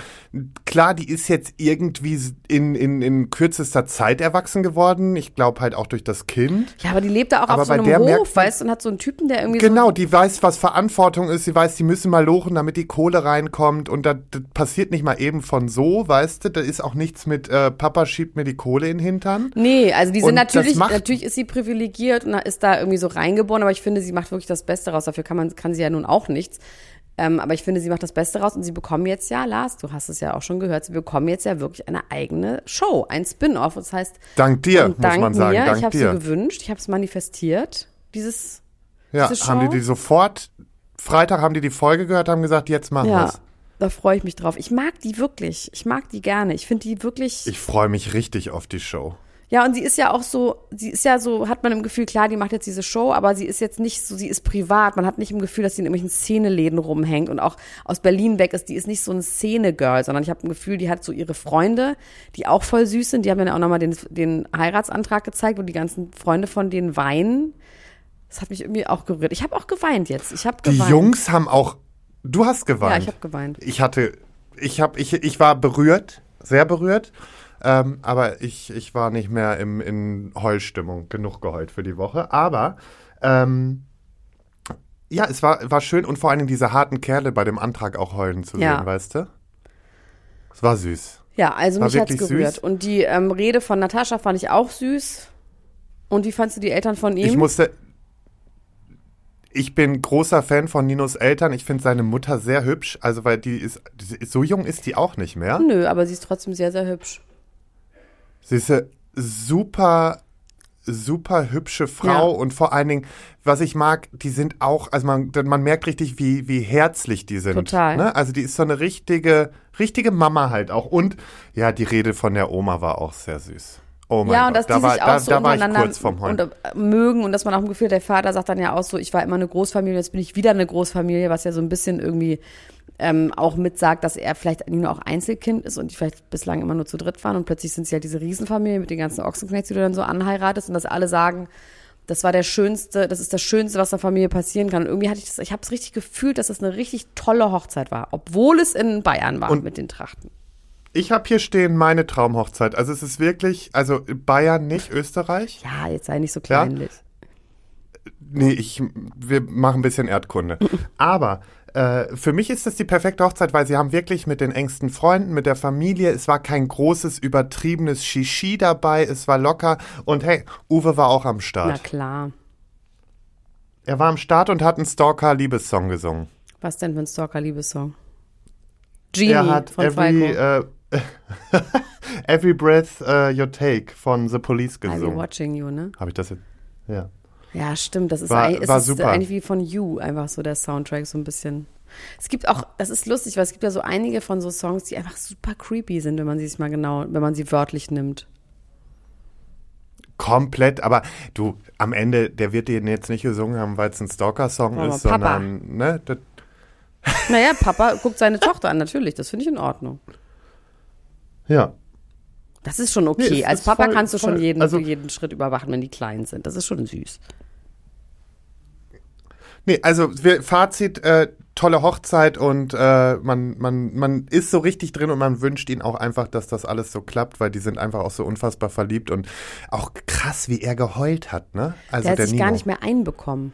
klar, die ist jetzt irgendwie in, in, in kürzester Zeit erwachsen geworden. Ich glaube halt auch durch das Kind. ja, aber die lebt da auch Aber auf so einem Hof, weißt du, und hat so einen Typen, der irgendwie so Genau, die weiß, was Verantwortung ist. Sie weiß, die müssen mal lochen, damit die Kohle reinkommt. Und das, das passiert nicht mal eben von so, weißt du. Da ist auch nichts mit äh, Papa schiebt mir die Kohle in den Hintern. Nee, also die sind Und natürlich, natürlich ist sie privilegiert und ist da irgendwie so reingeboren, aber ich finde, sie macht wirklich das Beste raus. Dafür kann man, kann sie ja nun auch nichts. Ähm, aber ich finde, sie macht das Beste raus und sie bekommen jetzt ja, Lars, du hast es ja auch schon gehört, sie bekommen jetzt ja wirklich eine eigene Show, ein Spin-off. Das heißt, Dank dir, muss dank man sagen. mir, Dank ich habe sie gewünscht, ich habe es manifestiert, dieses, ja, diese haben die die sofort, Freitag haben die die Folge gehört, haben gesagt, jetzt machen ja, wir's. da freue ich mich drauf. Ich mag die wirklich, ich mag die gerne. Ich finde die wirklich. Ich freue mich richtig auf die Show. Ja, und sie ist ja auch so, sie ist ja so, hat man im Gefühl, klar, die macht jetzt diese Show, aber sie ist jetzt nicht so, sie ist privat. Man hat nicht im Gefühl, dass sie in irgendwelchen Szeneläden rumhängt und auch aus Berlin weg ist. Die ist nicht so ein Szene-Girl, sondern ich habe ein Gefühl, die hat so ihre Freunde, die auch voll süß sind. Die haben ja auch nochmal den, den Heiratsantrag gezeigt, wo die ganzen Freunde von denen weinen. Das hat mich irgendwie auch gerührt. Ich habe auch geweint jetzt. Ich habe Die geweint. Jungs haben auch, du hast geweint. Ja, ich habe geweint. Ich hatte, ich habe, ich, ich war berührt, sehr berührt, ähm, aber ich, ich war nicht mehr im, in Heulstimmung, genug geheult für die Woche. Aber ähm, ja, es war, war schön und vor allem diese harten Kerle bei dem Antrag auch heulen zu Ja. sehen, weißt du? Es war süß. Ja, also War mich hat's gerührt. süß. Und die ähm, Rede von Natascha fand ich auch süß. Und wie fandst du die Eltern von ihm? Ich musste. Ich bin großer Fan von Ninos Eltern. Ich finde seine Mutter sehr hübsch. Also, weil die ist. So jung ist die auch nicht mehr. Nö, aber sie ist trotzdem sehr, sehr hübsch. Sie ist eine super, super hübsche Frau Ja. und vor allen Dingen, was ich mag, die sind auch, also man, man merkt richtig, wie, wie herzlich die sind. Total. Ne? Also die ist so eine richtige, richtige Mama halt auch. Und ja, die Rede von der Oma war auch sehr süß. Oh mein ja, Gott, und dass da die war, sich auch da, so da untereinander und, äh, mögen und dass man auch ein Gefühl, der Vater sagt dann ja auch so, ich war immer eine Großfamilie, jetzt bin ich wieder eine Großfamilie, was ja so ein bisschen irgendwie ähm, auch mitsagt, dass er vielleicht nur auch Einzelkind ist und die vielleicht bislang immer nur zu dritt waren und plötzlich sind sie halt diese Riesenfamilie mit den ganzen Ochsenknechts, die du dann so anheiratest und dass alle sagen, das war der schönste, das ist das Schönste, was einer Familie passieren kann. Und irgendwie hatte ich das, ich habe es richtig gefühlt, dass das eine richtig tolle Hochzeit war, obwohl es in Bayern war Und- mit den Trachten. Ich habe hier stehen meine Traumhochzeit. Also es ist wirklich, also Bayern nicht, Österreich. Ja, jetzt sei nicht so Ja? kleinlich. Nee, ich, wir machen ein bisschen Erdkunde. Aber äh, für mich ist das die perfekte Hochzeit, weil sie haben wirklich mit den engsten Freunden, mit der Familie, es war kein großes, übertriebenes Shishi dabei, es war locker. Und hey, Uwe war auch am Na Start. klar. Er war am Start und hat einen Stalker-Liebessong gesungen. Was denn für ein Stalker-Liebessong? Genie er hat von Every, Falco. äh, Every Breath uh, You Take von The Police I'll be gesungen. watching you, ne? Habe ich das jetzt? Ja. Ja, stimmt. Das ist, War- eigentlich, es war ist super. eigentlich wie von You, einfach so der Soundtrack, so ein bisschen. Es gibt auch, das ist lustig, weil es gibt ja so einige von so Songs, die einfach super creepy sind, wenn man sie sich mal genau, wenn man sie wörtlich nimmt. Komplett, aber du, am Ende, der wird den jetzt nicht gesungen haben, weil es ein Stalker-Song ist, Papa. sondern, ne, das, Naja, Papa guckt seine Tochter an, natürlich, das finde ich in Ordnung. ja. Das ist schon Nee, okay. es Als Papa voll- kannst du schon voll. jeden, Also- jeden Schritt überwachen, wenn die klein sind. Das ist schon süß. Nee, also wir, Fazit, äh, tolle Hochzeit und äh, man, man, man ist so richtig drin und man wünscht ihnen auch einfach, dass das alles so klappt, weil die sind einfach auch so unfassbar verliebt und auch krass, wie er geheult hat, ne? Also Der hat der sich Nino. gar nicht mehr einbekommen.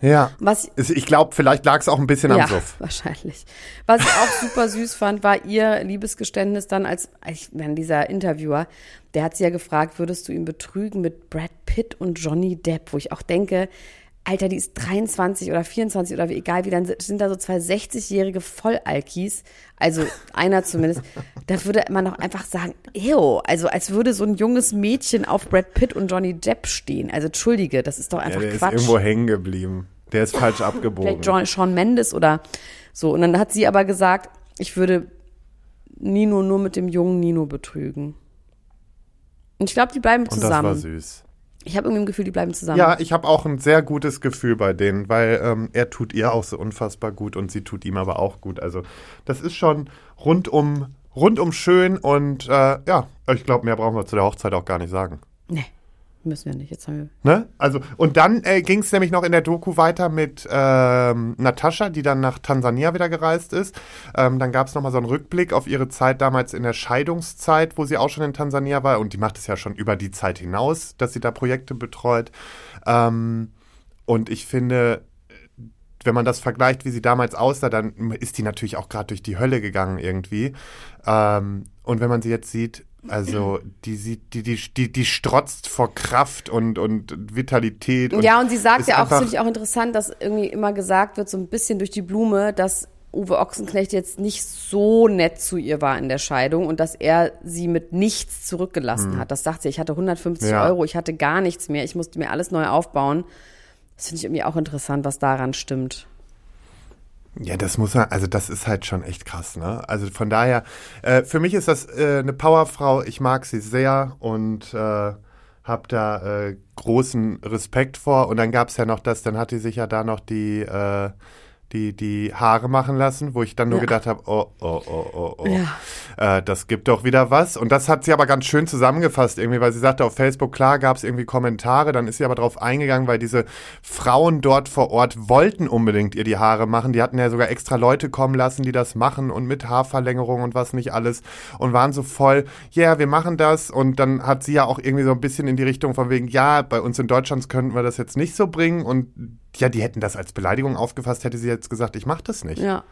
Ja. Was, Ich glaube, vielleicht lag es auch ein bisschen ja, am Suff. wahrscheinlich. Was ich auch super süß fand, war ihr Liebesgeständnis dann als, ich meine, dieser Interviewer, der hat sie ja gefragt, würdest du ihn betrügen mit Brad Pitt und Johnny Depp, wo ich auch denke, Alter, die ist 23 oder 24 oder wie, egal wie, dann sind da so zwei 60-jährige Vollalkis, also einer zumindest, da würde man doch einfach sagen, ew, also als würde so ein junges Mädchen auf Brad Pitt und Johnny Depp stehen. Also entschuldige, das ist doch einfach ja, der Quatsch. ist irgendwo hängen geblieben. Der ist falsch abgebogen. Vielleicht John, Sean Mendes oder so. Und dann hat sie aber gesagt, ich würde Nino nur mit dem jungen Nino betrügen. Und ich glaube, die bleiben Und das zusammen. war süß. Ich habe irgendwie ein Gefühl, die bleiben zusammen. Ja, ich habe auch ein sehr gutes Gefühl bei denen, weil ähm, er tut ihr auch so unfassbar gut und sie tut ihm aber auch gut. Also das ist schon rundum, rundum schön und äh, ja, ich glaube, mehr brauchen wir zu der Hochzeit auch gar nicht sagen. Nee, müssen wir nicht. Jetzt haben wir. Ne? Also, und dann äh, ging es nämlich noch in der Doku weiter mit ähm, Natascha, die dann nach Tansania wieder gereist ist. Ähm, dann gab es nochmal so einen Rückblick auf ihre Zeit damals in der Scheidungszeit, wo sie auch schon in Tansania war. Und die macht es ja schon über die Zeit hinaus, dass sie da Projekte betreut. Ähm, und ich finde, wenn man das vergleicht, wie sie damals aussah, dann ist die natürlich auch gerade durch die Hölle gegangen irgendwie. Ähm, und wenn man sie jetzt sieht, also die sieht, die, die, die, die strotzt vor Kraft und, und Vitalität. Und ja, und sie sagt ja auch, einfach- finde ich auch interessant, dass irgendwie immer gesagt wird, so ein bisschen durch die Blume, dass Uwe Ochsenknecht jetzt nicht so nett zu ihr war in der Scheidung und dass er sie mit nichts zurückgelassen hat. Das sagt sie, ich hatte 150 Hm. Ja. Euro, ich hatte gar nichts mehr, ich musste mir alles neu aufbauen. Das finde ich irgendwie auch interessant, was daran stimmt. Ja, das muss er, also das ist halt schon echt krass, ne? Also von daher, äh, für mich ist das äh, eine Powerfrau, ich mag sie sehr und äh, hab da äh, großen Respekt vor. Und dann gab's ja noch das, dann hat die sich ja da noch die, äh, die, die Haare machen lassen, wo ich dann nur Ja. gedacht habe, oh, oh, oh, oh, oh. Ja. Äh, das gibt doch wieder was. Und das hat sie aber ganz schön zusammengefasst irgendwie, weil sie sagte auf Facebook, klar gab es irgendwie Kommentare, dann ist sie aber drauf eingegangen, weil diese Frauen dort vor Ort wollten unbedingt ihr die Haare machen. Die hatten ja sogar extra Leute kommen lassen, die das machen und mit Haarverlängerung und was nicht alles und waren so voll, ja, yeah, wir machen das. Und dann hat sie ja auch irgendwie so ein bisschen in die Richtung von wegen, ja, bei uns in Deutschland könnten wir das jetzt nicht so bringen und ja, die hätten das als Beleidigung aufgefasst, hätte sie jetzt gesagt, ich mach das nicht. Ja.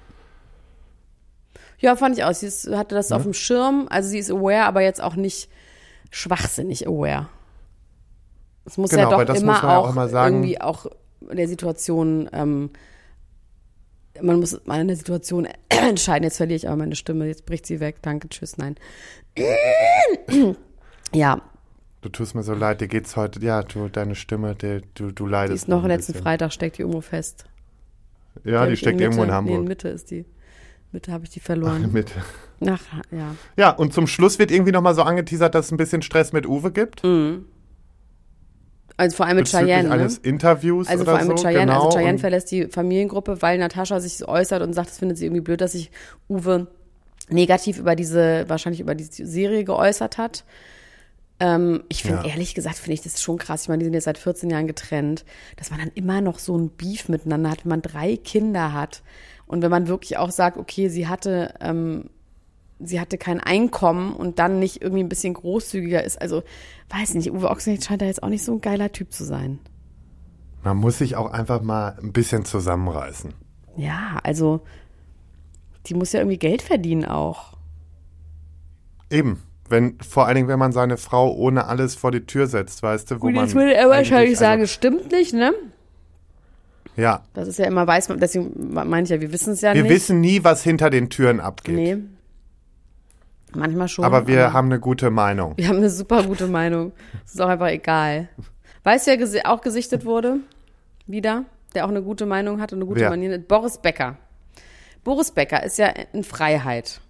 Ja, fand ich auch. Sie ist, hatte das auf dem Schirm. Also sie ist aware, aber jetzt auch nicht schwachsinnig aware. Es muss Genau, ja doch das immer muss man ja auch, auch immer sagen. irgendwie auch in der Situation, ähm, man muss mal in der Situation entscheiden. Jetzt verliere ich aber meine Stimme. Jetzt bricht sie weg. Danke, tschüss, nein. ja, Du tust mir so leid, dir geht's heute, ja, du, deine Stimme, der, du, du leidest. die ist noch letzten bisschen. Freitag, steckt die irgendwo fest. Ja, die steckt irgendwo in Mitte, Nee, in Hamburg. Mitte ist die. Mitte habe ich die verloren. Mit. Ach, ja. Ja, und zum Schluss wird irgendwie nochmal so angeteasert, dass es ein bisschen Stress mit Uwe gibt. Also vor allem mit bezüglich Cheyenne. Ne? eines Interviews Also vor allem so. mit Cheyenne. genau. also Cheyenne verlässt die Familiengruppe, weil Natascha sich äußert und sagt, das findet sie irgendwie blöd, dass sich Uwe negativ über diese, wahrscheinlich über diese Serie geäußert hat. Ähm, ich finde, Ja. ehrlich gesagt, finde ich das schon krass. Ich meine, die sind jetzt seit 14 Jahren getrennt, dass man dann immer noch so ein Beef miteinander hat, wenn man drei Kinder hat. Und wenn man wirklich auch sagt, okay, sie hatte, ähm, sie hatte kein Einkommen und dann nicht irgendwie ein bisschen großzügiger ist. Also, weiß nicht, Uwe Ochsenknecht scheint da jetzt auch nicht so ein geiler Typ zu sein. Man muss sich auch einfach mal ein bisschen zusammenreißen. Ja, also die muss ja irgendwie Geld verdienen auch. Eben. Wenn, vor allen Dingen, wenn man seine Frau ohne alles vor die Tür setzt, weißt du, wo Und man. jetzt würde er wahrscheinlich eigentlich- sagen, stimmt nicht, ne? Also, ja. Das ist ja immer weiß, man- deswegen meine ich ja, wir wissen es ja Wir nicht. wissen nie, was hinter den Türen abgeht. Nee. Manchmal schon. aber wir haben eine gute Meinung. wir haben eine super gute Meinung. Es ist auch einfach egal. Weißt du, wer auch gesichtet wurde? Wieder? Der auch eine gute Meinung hat und eine gute Wer? Manier. Boris Becker. Boris Becker ist ja in Freiheit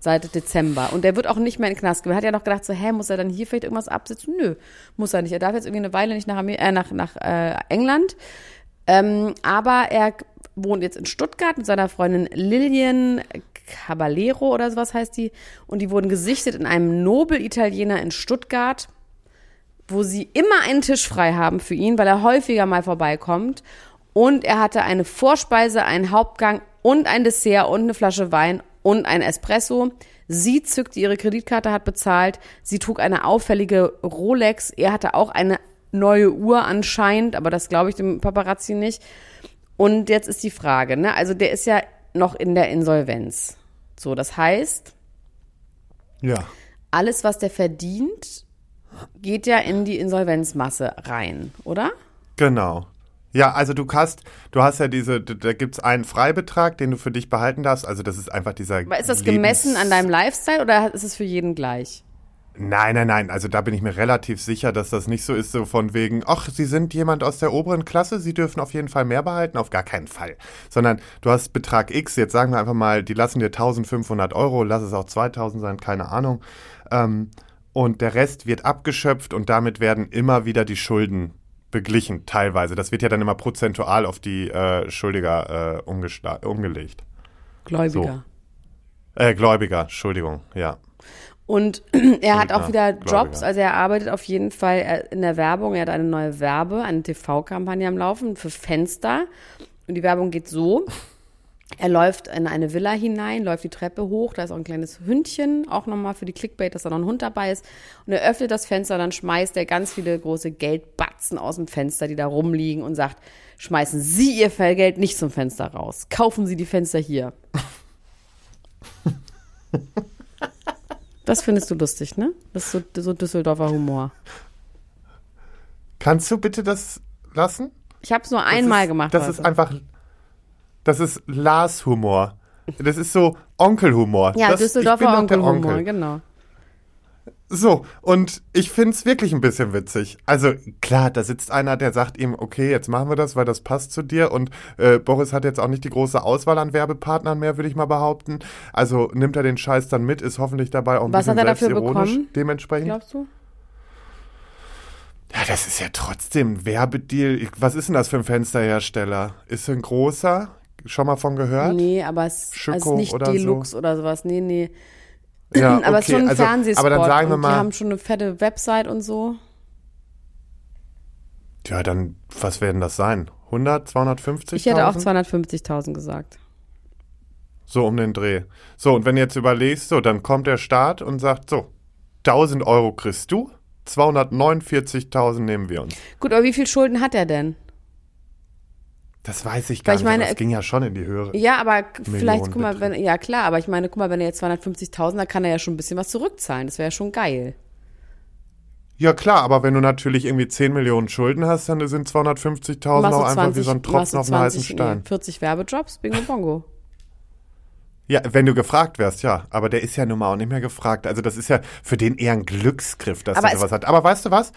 seit Dezember. Und der wird auch nicht mehr in den Knast gehen. Man hat ja noch gedacht, so, hä, muss er dann hier vielleicht irgendwas absitzen? Nö, muss er nicht. Er darf jetzt irgendwie eine Weile nicht nach, Amer äh, nach, nach äh, England. Ähm, aber er wohnt jetzt in Stuttgart mit seiner Freundin Lilian Caballero oder sowas heißt die. Und die wurden gesichtet in einem Nobel-Italiener in Stuttgart, wo sie immer einen Tisch frei haben für ihn, weil er häufiger mal vorbeikommt. Und er hatte eine Vorspeise, einen Hauptgang und ein Dessert und eine Flasche Wein und ein Espresso. Sie zückte ihre Kreditkarte, hat bezahlt. Sie trug eine auffällige Rolex. Er hatte auch eine neue Uhr anscheinend, aber das glaube ich dem Paparazzi nicht. Und jetzt ist die Frage, ne? Also der ist ja noch in der Insolvenz. So, das heißt, Ja. alles, was der verdient, geht ja in die Insolvenzmasse rein, oder? Genau. Ja, also du hast, du hast ja diese, da gibt es einen Freibetrag, den du für dich behalten darfst. Also das ist einfach dieser. Aber ist das Lebens- gemessen an deinem Lifestyle oder ist es für jeden gleich? Nein, nein, nein. Also da bin ich mir relativ sicher, dass das nicht so ist, so von wegen, ach, Sie sind jemand aus der oberen Klasse, Sie dürfen auf jeden Fall mehr behalten. Auf gar keinen Fall. Sondern du hast Betrag X, jetzt sagen wir einfach mal, die lassen dir 1500 Euro, lass es auch 2000 sein, keine Ahnung. Ähm, und der Rest wird abgeschöpft und damit werden immer wieder die Schulden beglichen, teilweise. Das wird ja dann immer prozentual auf die äh, Schuldiger äh, umgelegt. Gläubiger. Äh, Gläubiger, Entschuldigung, ja. Und er hat auch wieder. Jobs, also er arbeitet auf jeden Fall äh, in der Werbung. Er hat eine neue Werbe, eine TV-Kampagne am Laufen für Fenster. Und die Werbung geht so. Er läuft in eine Villa hinein, läuft die Treppe hoch, da ist auch ein kleines Hündchen, auch nochmal für die Clickbait, dass da noch ein Hund dabei ist. Und er öffnet das Fenster, dann schmeißt er ganz viele große Geldbatzen aus dem Fenster, die da rumliegen und sagt, schmeißen Sie Ihr Geld nicht zum Fenster raus. Kaufen Sie die Fenster hier. Das findest du lustig, ne? Das ist so, so Düsseldorfer Humor. Kannst du bitte das lassen? Ich habe es nur Das einmal ist, gemacht. Das heute. ist einfach, das ist Lars Humor. Das ist so Onkelhumor. ja, das, Düsseldorfer Onkelhumor, Onkel. genau. So, und ich find's wirklich ein bisschen witzig. Also klar, da sitzt einer, der sagt ihm, okay, jetzt machen wir das, weil das passt zu dir. Und äh, Boris hat jetzt auch nicht die große Auswahl an Werbepartnern mehr, würde ich mal behaupten. Also nimmt er den Scheiß dann mit, ist hoffentlich dabei auch ein Was bisschen hat er dafür bekommen? dementsprechend. Glaubst du? Ja, das ist ja trotzdem ein Werbedeal. Was ist denn das für ein Fensterhersteller? Ist ein großer? Schon mal von gehört? Nee, aber es ist nicht oder so? Deluxe oder sowas. Nee, nee. Ja, aber es ist schon ein also, Fernsehspot. Aber dann sagen wir und die mal, haben schon eine fette Website und so. ja, dann, was werden das sein? 100, 250? Ich hätte auch 250.000 gesagt. So um den Dreh. So, und wenn du jetzt überlegst, so, dann kommt der Staat und sagt, so, 1000 Euro kriegst du, 249.000 nehmen wir uns. Gut, aber wie viel Schulden hat er denn? Das weiß ich gar ich nicht, meine, das ging ja schon in die Höhe. Ja, aber k- vielleicht, guck mal, wenn, ja klar, aber ich meine, guck mal, wenn er jetzt 250.000, dann kann er ja schon ein bisschen was zurückzahlen. Das wäre ja schon geil. Ja klar, aber wenn du natürlich irgendwie 10 Millionen Schulden hast, dann sind 250.000 Machst auch einfach wie 20, so ein Tropfen auf einen heißen 20, Stein. Nee, 40 Werbejobs, Bingo Bongo. Ja, wenn du gefragt wärst, ja. Aber der ist ja nun mal auch nicht mehr gefragt. Also das ist ja für den eher ein Glücksgriff, dass er sowas hat. Aber weißt du was?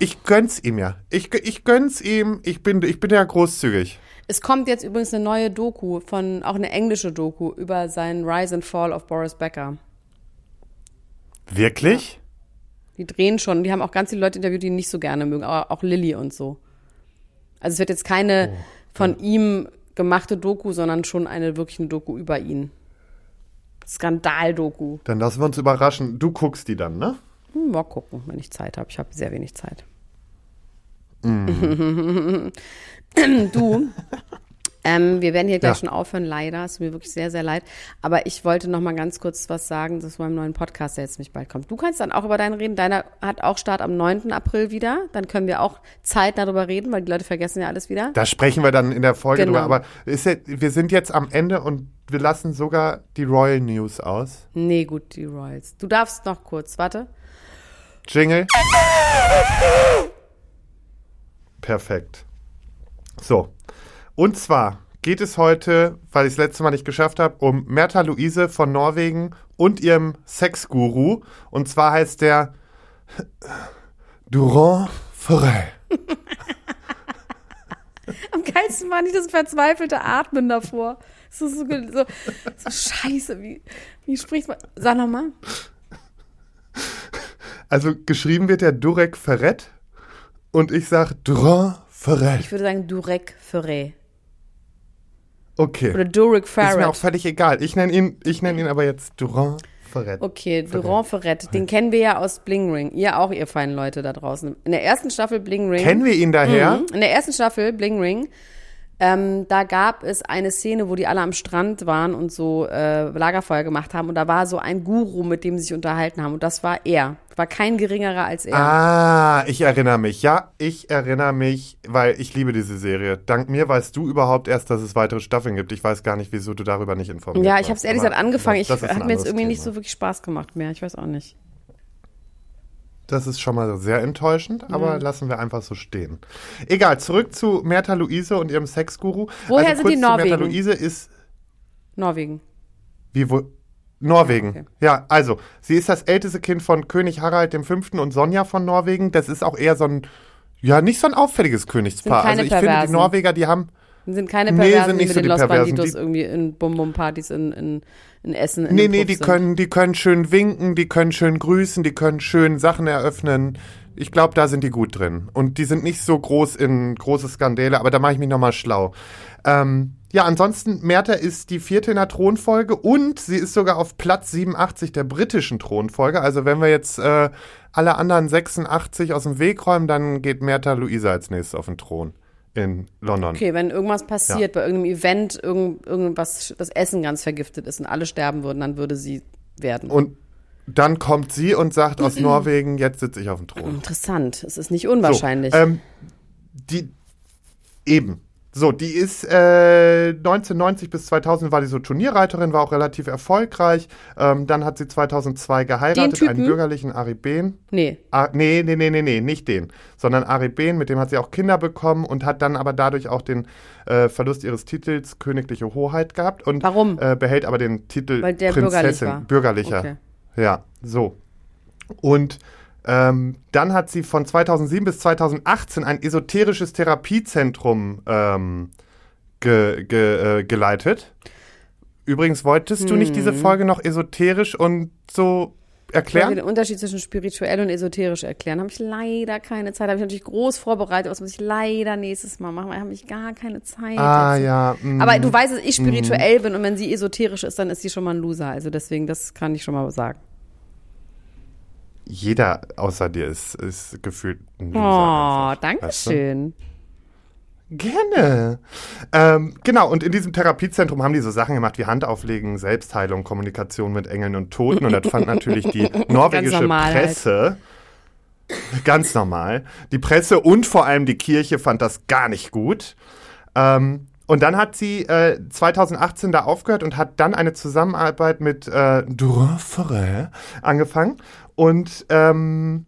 Ich gönn's ihm ja. Ich, ich gönn's ihm. Ich bin, ich bin ja großzügig. Es kommt jetzt übrigens eine neue Doku von, auch eine englische Doku über seinen Rise and Fall of Boris Becker. Wirklich? Die drehen schon, die haben auch ganz viele Leute interviewt, die ihn nicht so gerne mögen, aber auch Lilly und so. Also es wird jetzt keine Oh, von ihm gemachte Doku, sondern schon eine wirklich eine Doku über ihn. Skandal-Doku. Dann lassen wir uns überraschen. Du guckst die dann, ne? Hm, mal gucken, wenn ich Zeit habe. Ich habe sehr wenig Zeit. Mm. du, ähm, wir werden hier gleich Ja. schon aufhören, leider. Es tut mir wirklich sehr, sehr leid. Aber ich wollte noch mal ganz kurz was sagen zu meinem neuen Podcast, der jetzt nicht bald kommt. Du kannst dann auch über deinen reden. Deiner hat auch Start am 9. April wieder. Dann können wir auch zeitnah darüber reden, weil die Leute vergessen ja alles wieder. Da sprechen wir dann in der Folge Genau. drüber. Aber ja, wir sind jetzt am Ende und wir lassen sogar die Royal News aus. Nee, gut, die Royals. Du darfst noch kurz, warte. Jingle. Perfekt. So. Und zwar geht es heute, weil ich es letzte Mal nicht geschafft habe, um Mertha Luise von Norwegen und ihrem Sexguru. Und zwar heißt der Durand Forel. Am geilsten war nicht das verzweifelte Atmen davor. So, so, so, so scheiße, wie, wie spricht man? Sag nochmal. Also geschrieben wird der Durek Ferret und ich sag Durand Forel. Ich würde sagen Durek Ferret. Okay. Oder Durek Ist mir auch völlig egal. Ich nenne ihn, ich nenn ihn aber jetzt Durand Ferret. Okay, Durand Ferret. Den kennen wir ja aus Bling Ring. Ihr auch, ihr feinen Leute da draußen. In der ersten Staffel Bling Ring. Kennen wir ihn daher? Mhm. In der ersten Staffel Bling Ring, ähm, da gab es eine Szene, wo die alle am Strand waren und so äh, Lagerfeuer gemacht haben. Und da war so ein Guru, mit dem sie sich unterhalten haben. Und das war er. War kein geringerer als er. Ah, ich erinnere mich. Ja, ich erinnere mich, weil ich liebe diese Serie. Dank mir weißt du überhaupt erst, dass es weitere Staffeln gibt. Ich weiß gar nicht, wieso du darüber nicht informiert Ja, ich habe es ehrlich gesagt angefangen. Ich das- das ein hat mir jetzt irgendwie nicht Thema. so wirklich Spaß gemacht mehr. Ich weiß auch nicht. Das ist schon mal sehr enttäuschend, aber lassen wir einfach so stehen. Egal, zurück zu Merta Luise und ihrem Sexguru. Woher also sind die kurz Merta Norwegen? Luise ist Norwegen. Wie wo? Norwegen. Okay. Ja, also, sie ist das älteste Kind von König Harald V. und Sonja von Norwegen. Das ist auch eher so ein, ja, nicht so ein auffälliges Königspaar. Also, ich finde, die Perversen. Norweger, die haben, Sind keine Nee, Perversen, sind die nicht mit so den die Los. Banditos Die- irgendwie in Bum-Bum-Partys in, in, in Essen in nee, nee, die sind. können, die können schön winken, die können schön grüßen, die können schön Sachen eröffnen. Ich glaube, da sind die gut drin. Und die sind nicht so groß in große Skandale, aber da mache ich mich nochmal schlau. Ähm, ja, ansonsten, Merta ist die vierte in der Thronfolge und sie ist sogar auf Platz 87 der britischen Thronfolge. Also wenn wir jetzt äh, alle anderen 86 aus dem Weg räumen, dann geht Merta Luisa als nächstes auf den Thron in London. Okay, wenn irgendwas passiert, bei irgendeinem Event, irgend, irgendwas, das Essen ganz vergiftet ist und alle sterben würden, dann würde sie werden. Und dann kommt sie und sagt aus Norwegen, jetzt sitze ich auf dem Thron. Interessant. Es ist nicht unwahrscheinlich. So, ähm, die eben. So, die ist äh, 1990 bis 2000 war die so Turnierreiterin, war auch relativ erfolgreich. Ähm, dann hat sie 2002 geheiratet, einen bürgerlichen Ari Behn. nee. Ah, nee, nee, nee, nee, nee, nicht den, sondern Ari Behn, mit dem hat sie auch Kinder bekommen und hat dann aber dadurch auch den äh, Verlust ihres Titels Königliche Hoheit gehabt und Warum? Äh, behält aber den Titel bürgerlich Prinzessin, war. bürgerlicher. Okay. Ja, so. Und ähm, dann hat sie von 2007 bis 2018 ein esoterisches Therapiezentrum ähm, ge, ge, äh, geleitet. Übrigens, wolltest du nicht diese Folge noch esoterisch und so Ich erklären? den Unterschied zwischen spirituell und esoterisch erklären. Habe ich leider keine Zeit. Habe ich natürlich groß vorbereitet. Was muss ich leider nächstes Mal machen? Weil habe ich gar keine Zeit. Ah, dazu. ja. mm. Aber du weißt, dass ich spirituell bin und wenn sie esoterisch ist, dann ist sie schon mal ein Loser. Also deswegen, das kann ich schon mal sagen. Jeder außer dir ist, ist gefühlt ein Loser Oh, einfach, danke weißt du? schön. Gerne. Ähm, genau, und in diesem Therapiezentrum haben die so Sachen gemacht wie Handauflegen, Selbstheilung, Kommunikation mit Engeln und Toten. Und das fand natürlich die norwegische normal halt. Presse ganz normal. Die Presse und vor allem die Kirche fand das gar nicht gut. Ähm, und dann hat sie äh, 2018 da aufgehört und hat dann eine Zusammenarbeit mit äh, Dorfere angefangen und ähm,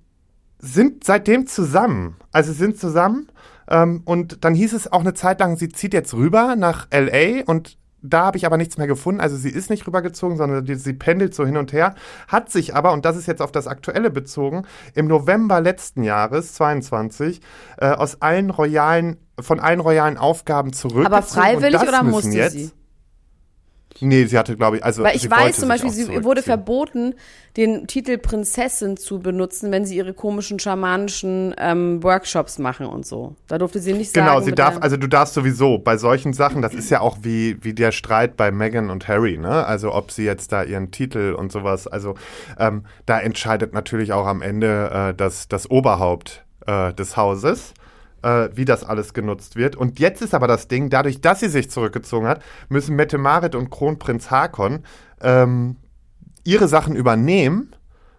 sind seitdem zusammen. Also sind zusammen. Ähm, und dann hieß es auch eine Zeit lang, sie zieht jetzt rüber nach LA und da habe ich aber nichts mehr gefunden. Also sie ist nicht rübergezogen, sondern die, sie pendelt so hin und her. Hat sich aber, und das ist jetzt auf das Aktuelle bezogen, im November letzten Jahres, 22, äh, aus allen royalen, von allen royalen Aufgaben zurückgezogen. Aber freiwillig oder musste jetzt, sie? Nee, sie hatte, glaube ich, also Weil ich weiß zum Beispiel, sie wurde verboten, den Titel Prinzessin zu benutzen, wenn sie ihre komischen schamanischen ähm, Workshops machen und so. Da durfte sie nicht sagen. Genau, sie darf, also du darfst sowieso bei solchen Sachen, das ist ja auch wie, wie der Streit bei Meghan und Harry, ne? Also ob sie jetzt da ihren Titel und sowas, also ähm, da entscheidet natürlich auch am Ende äh, das, das Oberhaupt äh, des Hauses, äh, wie das alles genutzt wird. Und jetzt ist aber das Ding, dadurch, dass sie sich zurückgezogen hat, müssen Mette Marit und Kronprinz Hakon ähm, ihre Sachen übernehmen.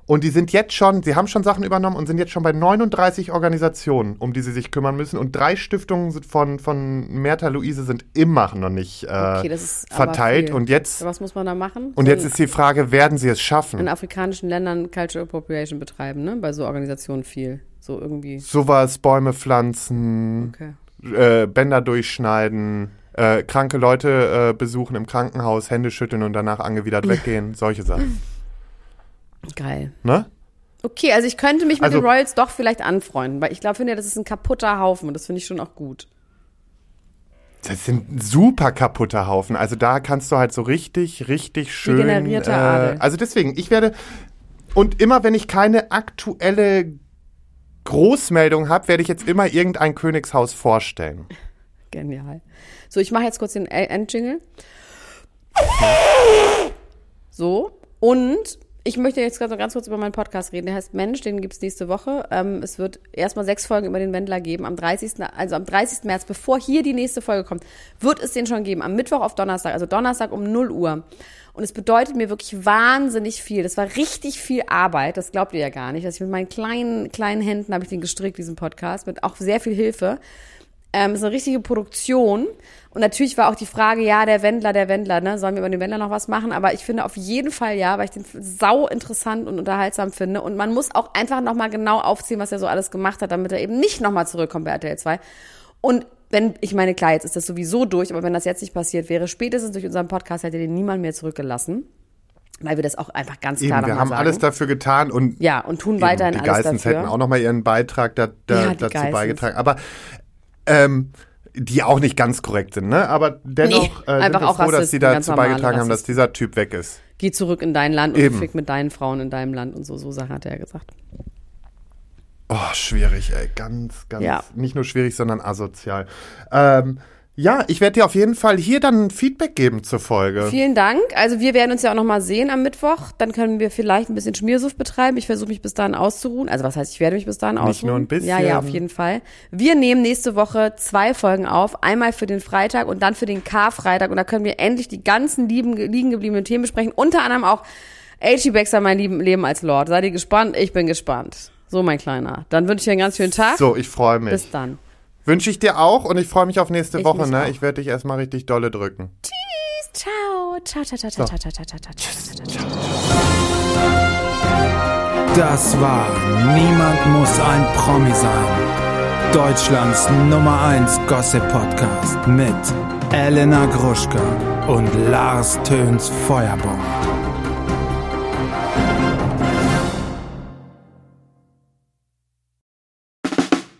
Und die sind jetzt schon, sie haben schon Sachen übernommen und sind jetzt schon bei 39 Organisationen, um die sie sich kümmern müssen. Und drei Stiftungen von, von Merta Luise sind immer noch nicht äh, Okay, verteilt. Und jetzt, Was muss man da machen? und So jetzt in- ist die Frage, werden sie es in schaffen? afrikanischen Ländern Cultural Appropriation betreiben, ne? Bei so Organisationen viel. So irgendwie. Sowas, Bäume pflanzen, Okay. äh, Bänder durchschneiden, äh, kranke Leute äh, besuchen im Krankenhaus, Hände schütteln und danach angewidert weggehen, solche Sachen. Geil. Ne? Okay, also ich könnte mich mit Also- den Royals doch vielleicht anfreunden, weil ich glaube, finde, das ist ein kaputter Haufen und das finde ich schon auch gut. Das sind super kaputte Haufen. Also da kannst du halt so richtig, richtig schön. Adel. also deswegen, ich werde. Und immer wenn ich keine aktuelle Großmeldung habe, werde ich jetzt immer irgendein Königshaus vorstellen. Genial. So, ich mache jetzt kurz den Endjingle. So, und ich möchte jetzt ganz, ganz kurz über meinen Podcast reden. Der heißt Mensch, den gibt's nächste Woche. Ähm, es wird erstmal sechs Folgen über den Wendler geben. Am 30. Also am 30. März, bevor hier die nächste Folge kommt, wird es den schon geben. Am Mittwoch auf Donnerstag, also Donnerstag um 0 Uhr. Und es bedeutet mir wirklich wahnsinnig viel. Das war richtig viel Arbeit. Das glaubt ihr ja gar nicht. Dass ich mit meinen kleinen, kleinen Händen habe ich den gestrickt, diesen Podcast, mit auch sehr viel Hilfe. Ähm, es ist eine richtige Produktion. Und natürlich war auch die Frage, ja, der Wendler, der Wendler, ne? Sollen wir über den Wendler noch was machen? Aber ich finde auf jeden Fall ja, weil ich den sau interessant und unterhaltsam finde. Und man muss auch einfach nochmal genau aufziehen, was er so alles gemacht hat, damit er eben nicht nochmal zurückkommt bei RTL 2. Und wenn, ich meine, klar, jetzt ist das sowieso durch, aber wenn das jetzt nicht passiert wäre, spätestens durch unseren Podcast hätte den niemand mehr zurückgelassen. Weil wir das auch einfach ganz klar Eben, wir haben sagen. alles dafür getan und Ja, und tun weiterhin die alles Geissens dafür. hätten auch nochmal ihren Beitrag da, da, Ja, die dazu Geissens. beigetragen. Aber ähm, die auch nicht ganz korrekt sind, ne? Aber dennoch Nee, äh, sind einfach wir auch froh, dass sie dazu beigetragen haben, dass dieser Typ weg ist. Geh zurück in dein Land und Eben. fick mit deinen Frauen in deinem Land und so, so Sachen hat er gesagt. Oh, schwierig, ey. Ganz, ganz, Ja. nicht nur schwierig, sondern asozial. Ähm, ja, ich werde dir auf jeden Fall hier dann Feedback geben zur Folge. Vielen Dank. Also wir werden uns ja auch noch mal sehen am Mittwoch. Dann können wir vielleicht ein bisschen Schmiersuff betreiben. Ich versuche mich bis dahin auszuruhen. Also was heißt, ich werde mich bis dahin ausruhen. Nicht nur ein bisschen. Ja, ja, auf jeden Fall. Wir nehmen nächste Woche zwei Folgen auf. Einmal für den Freitag und dann für den Karfreitag. Und da können wir endlich die ganzen lieben, liegen gebliebenen Themen besprechen. Unter anderem auch H.G. Baxter, mein lieben Leben als Lord. Seid ihr gespannt? Ich bin gespannt. So, mein Kleiner. Dann wünsche ich dir einen ganz schönen Tag. So, ich freue mich. Bis dann. Wünsche ich dir auch und ich freue mich auf nächste ich Woche. Ne? Ich werde dich erstmal richtig dolle drücken. Tschüss, ciao. Ciao, ciao, ciao, ciao, ciao, ciao, ciao, ciao. Das war Niemand muss ein Promi sein. Deutschlands Nummer 1 Gossip Podcast mit Elena Gruschka und Lars Töns Feuerbomb.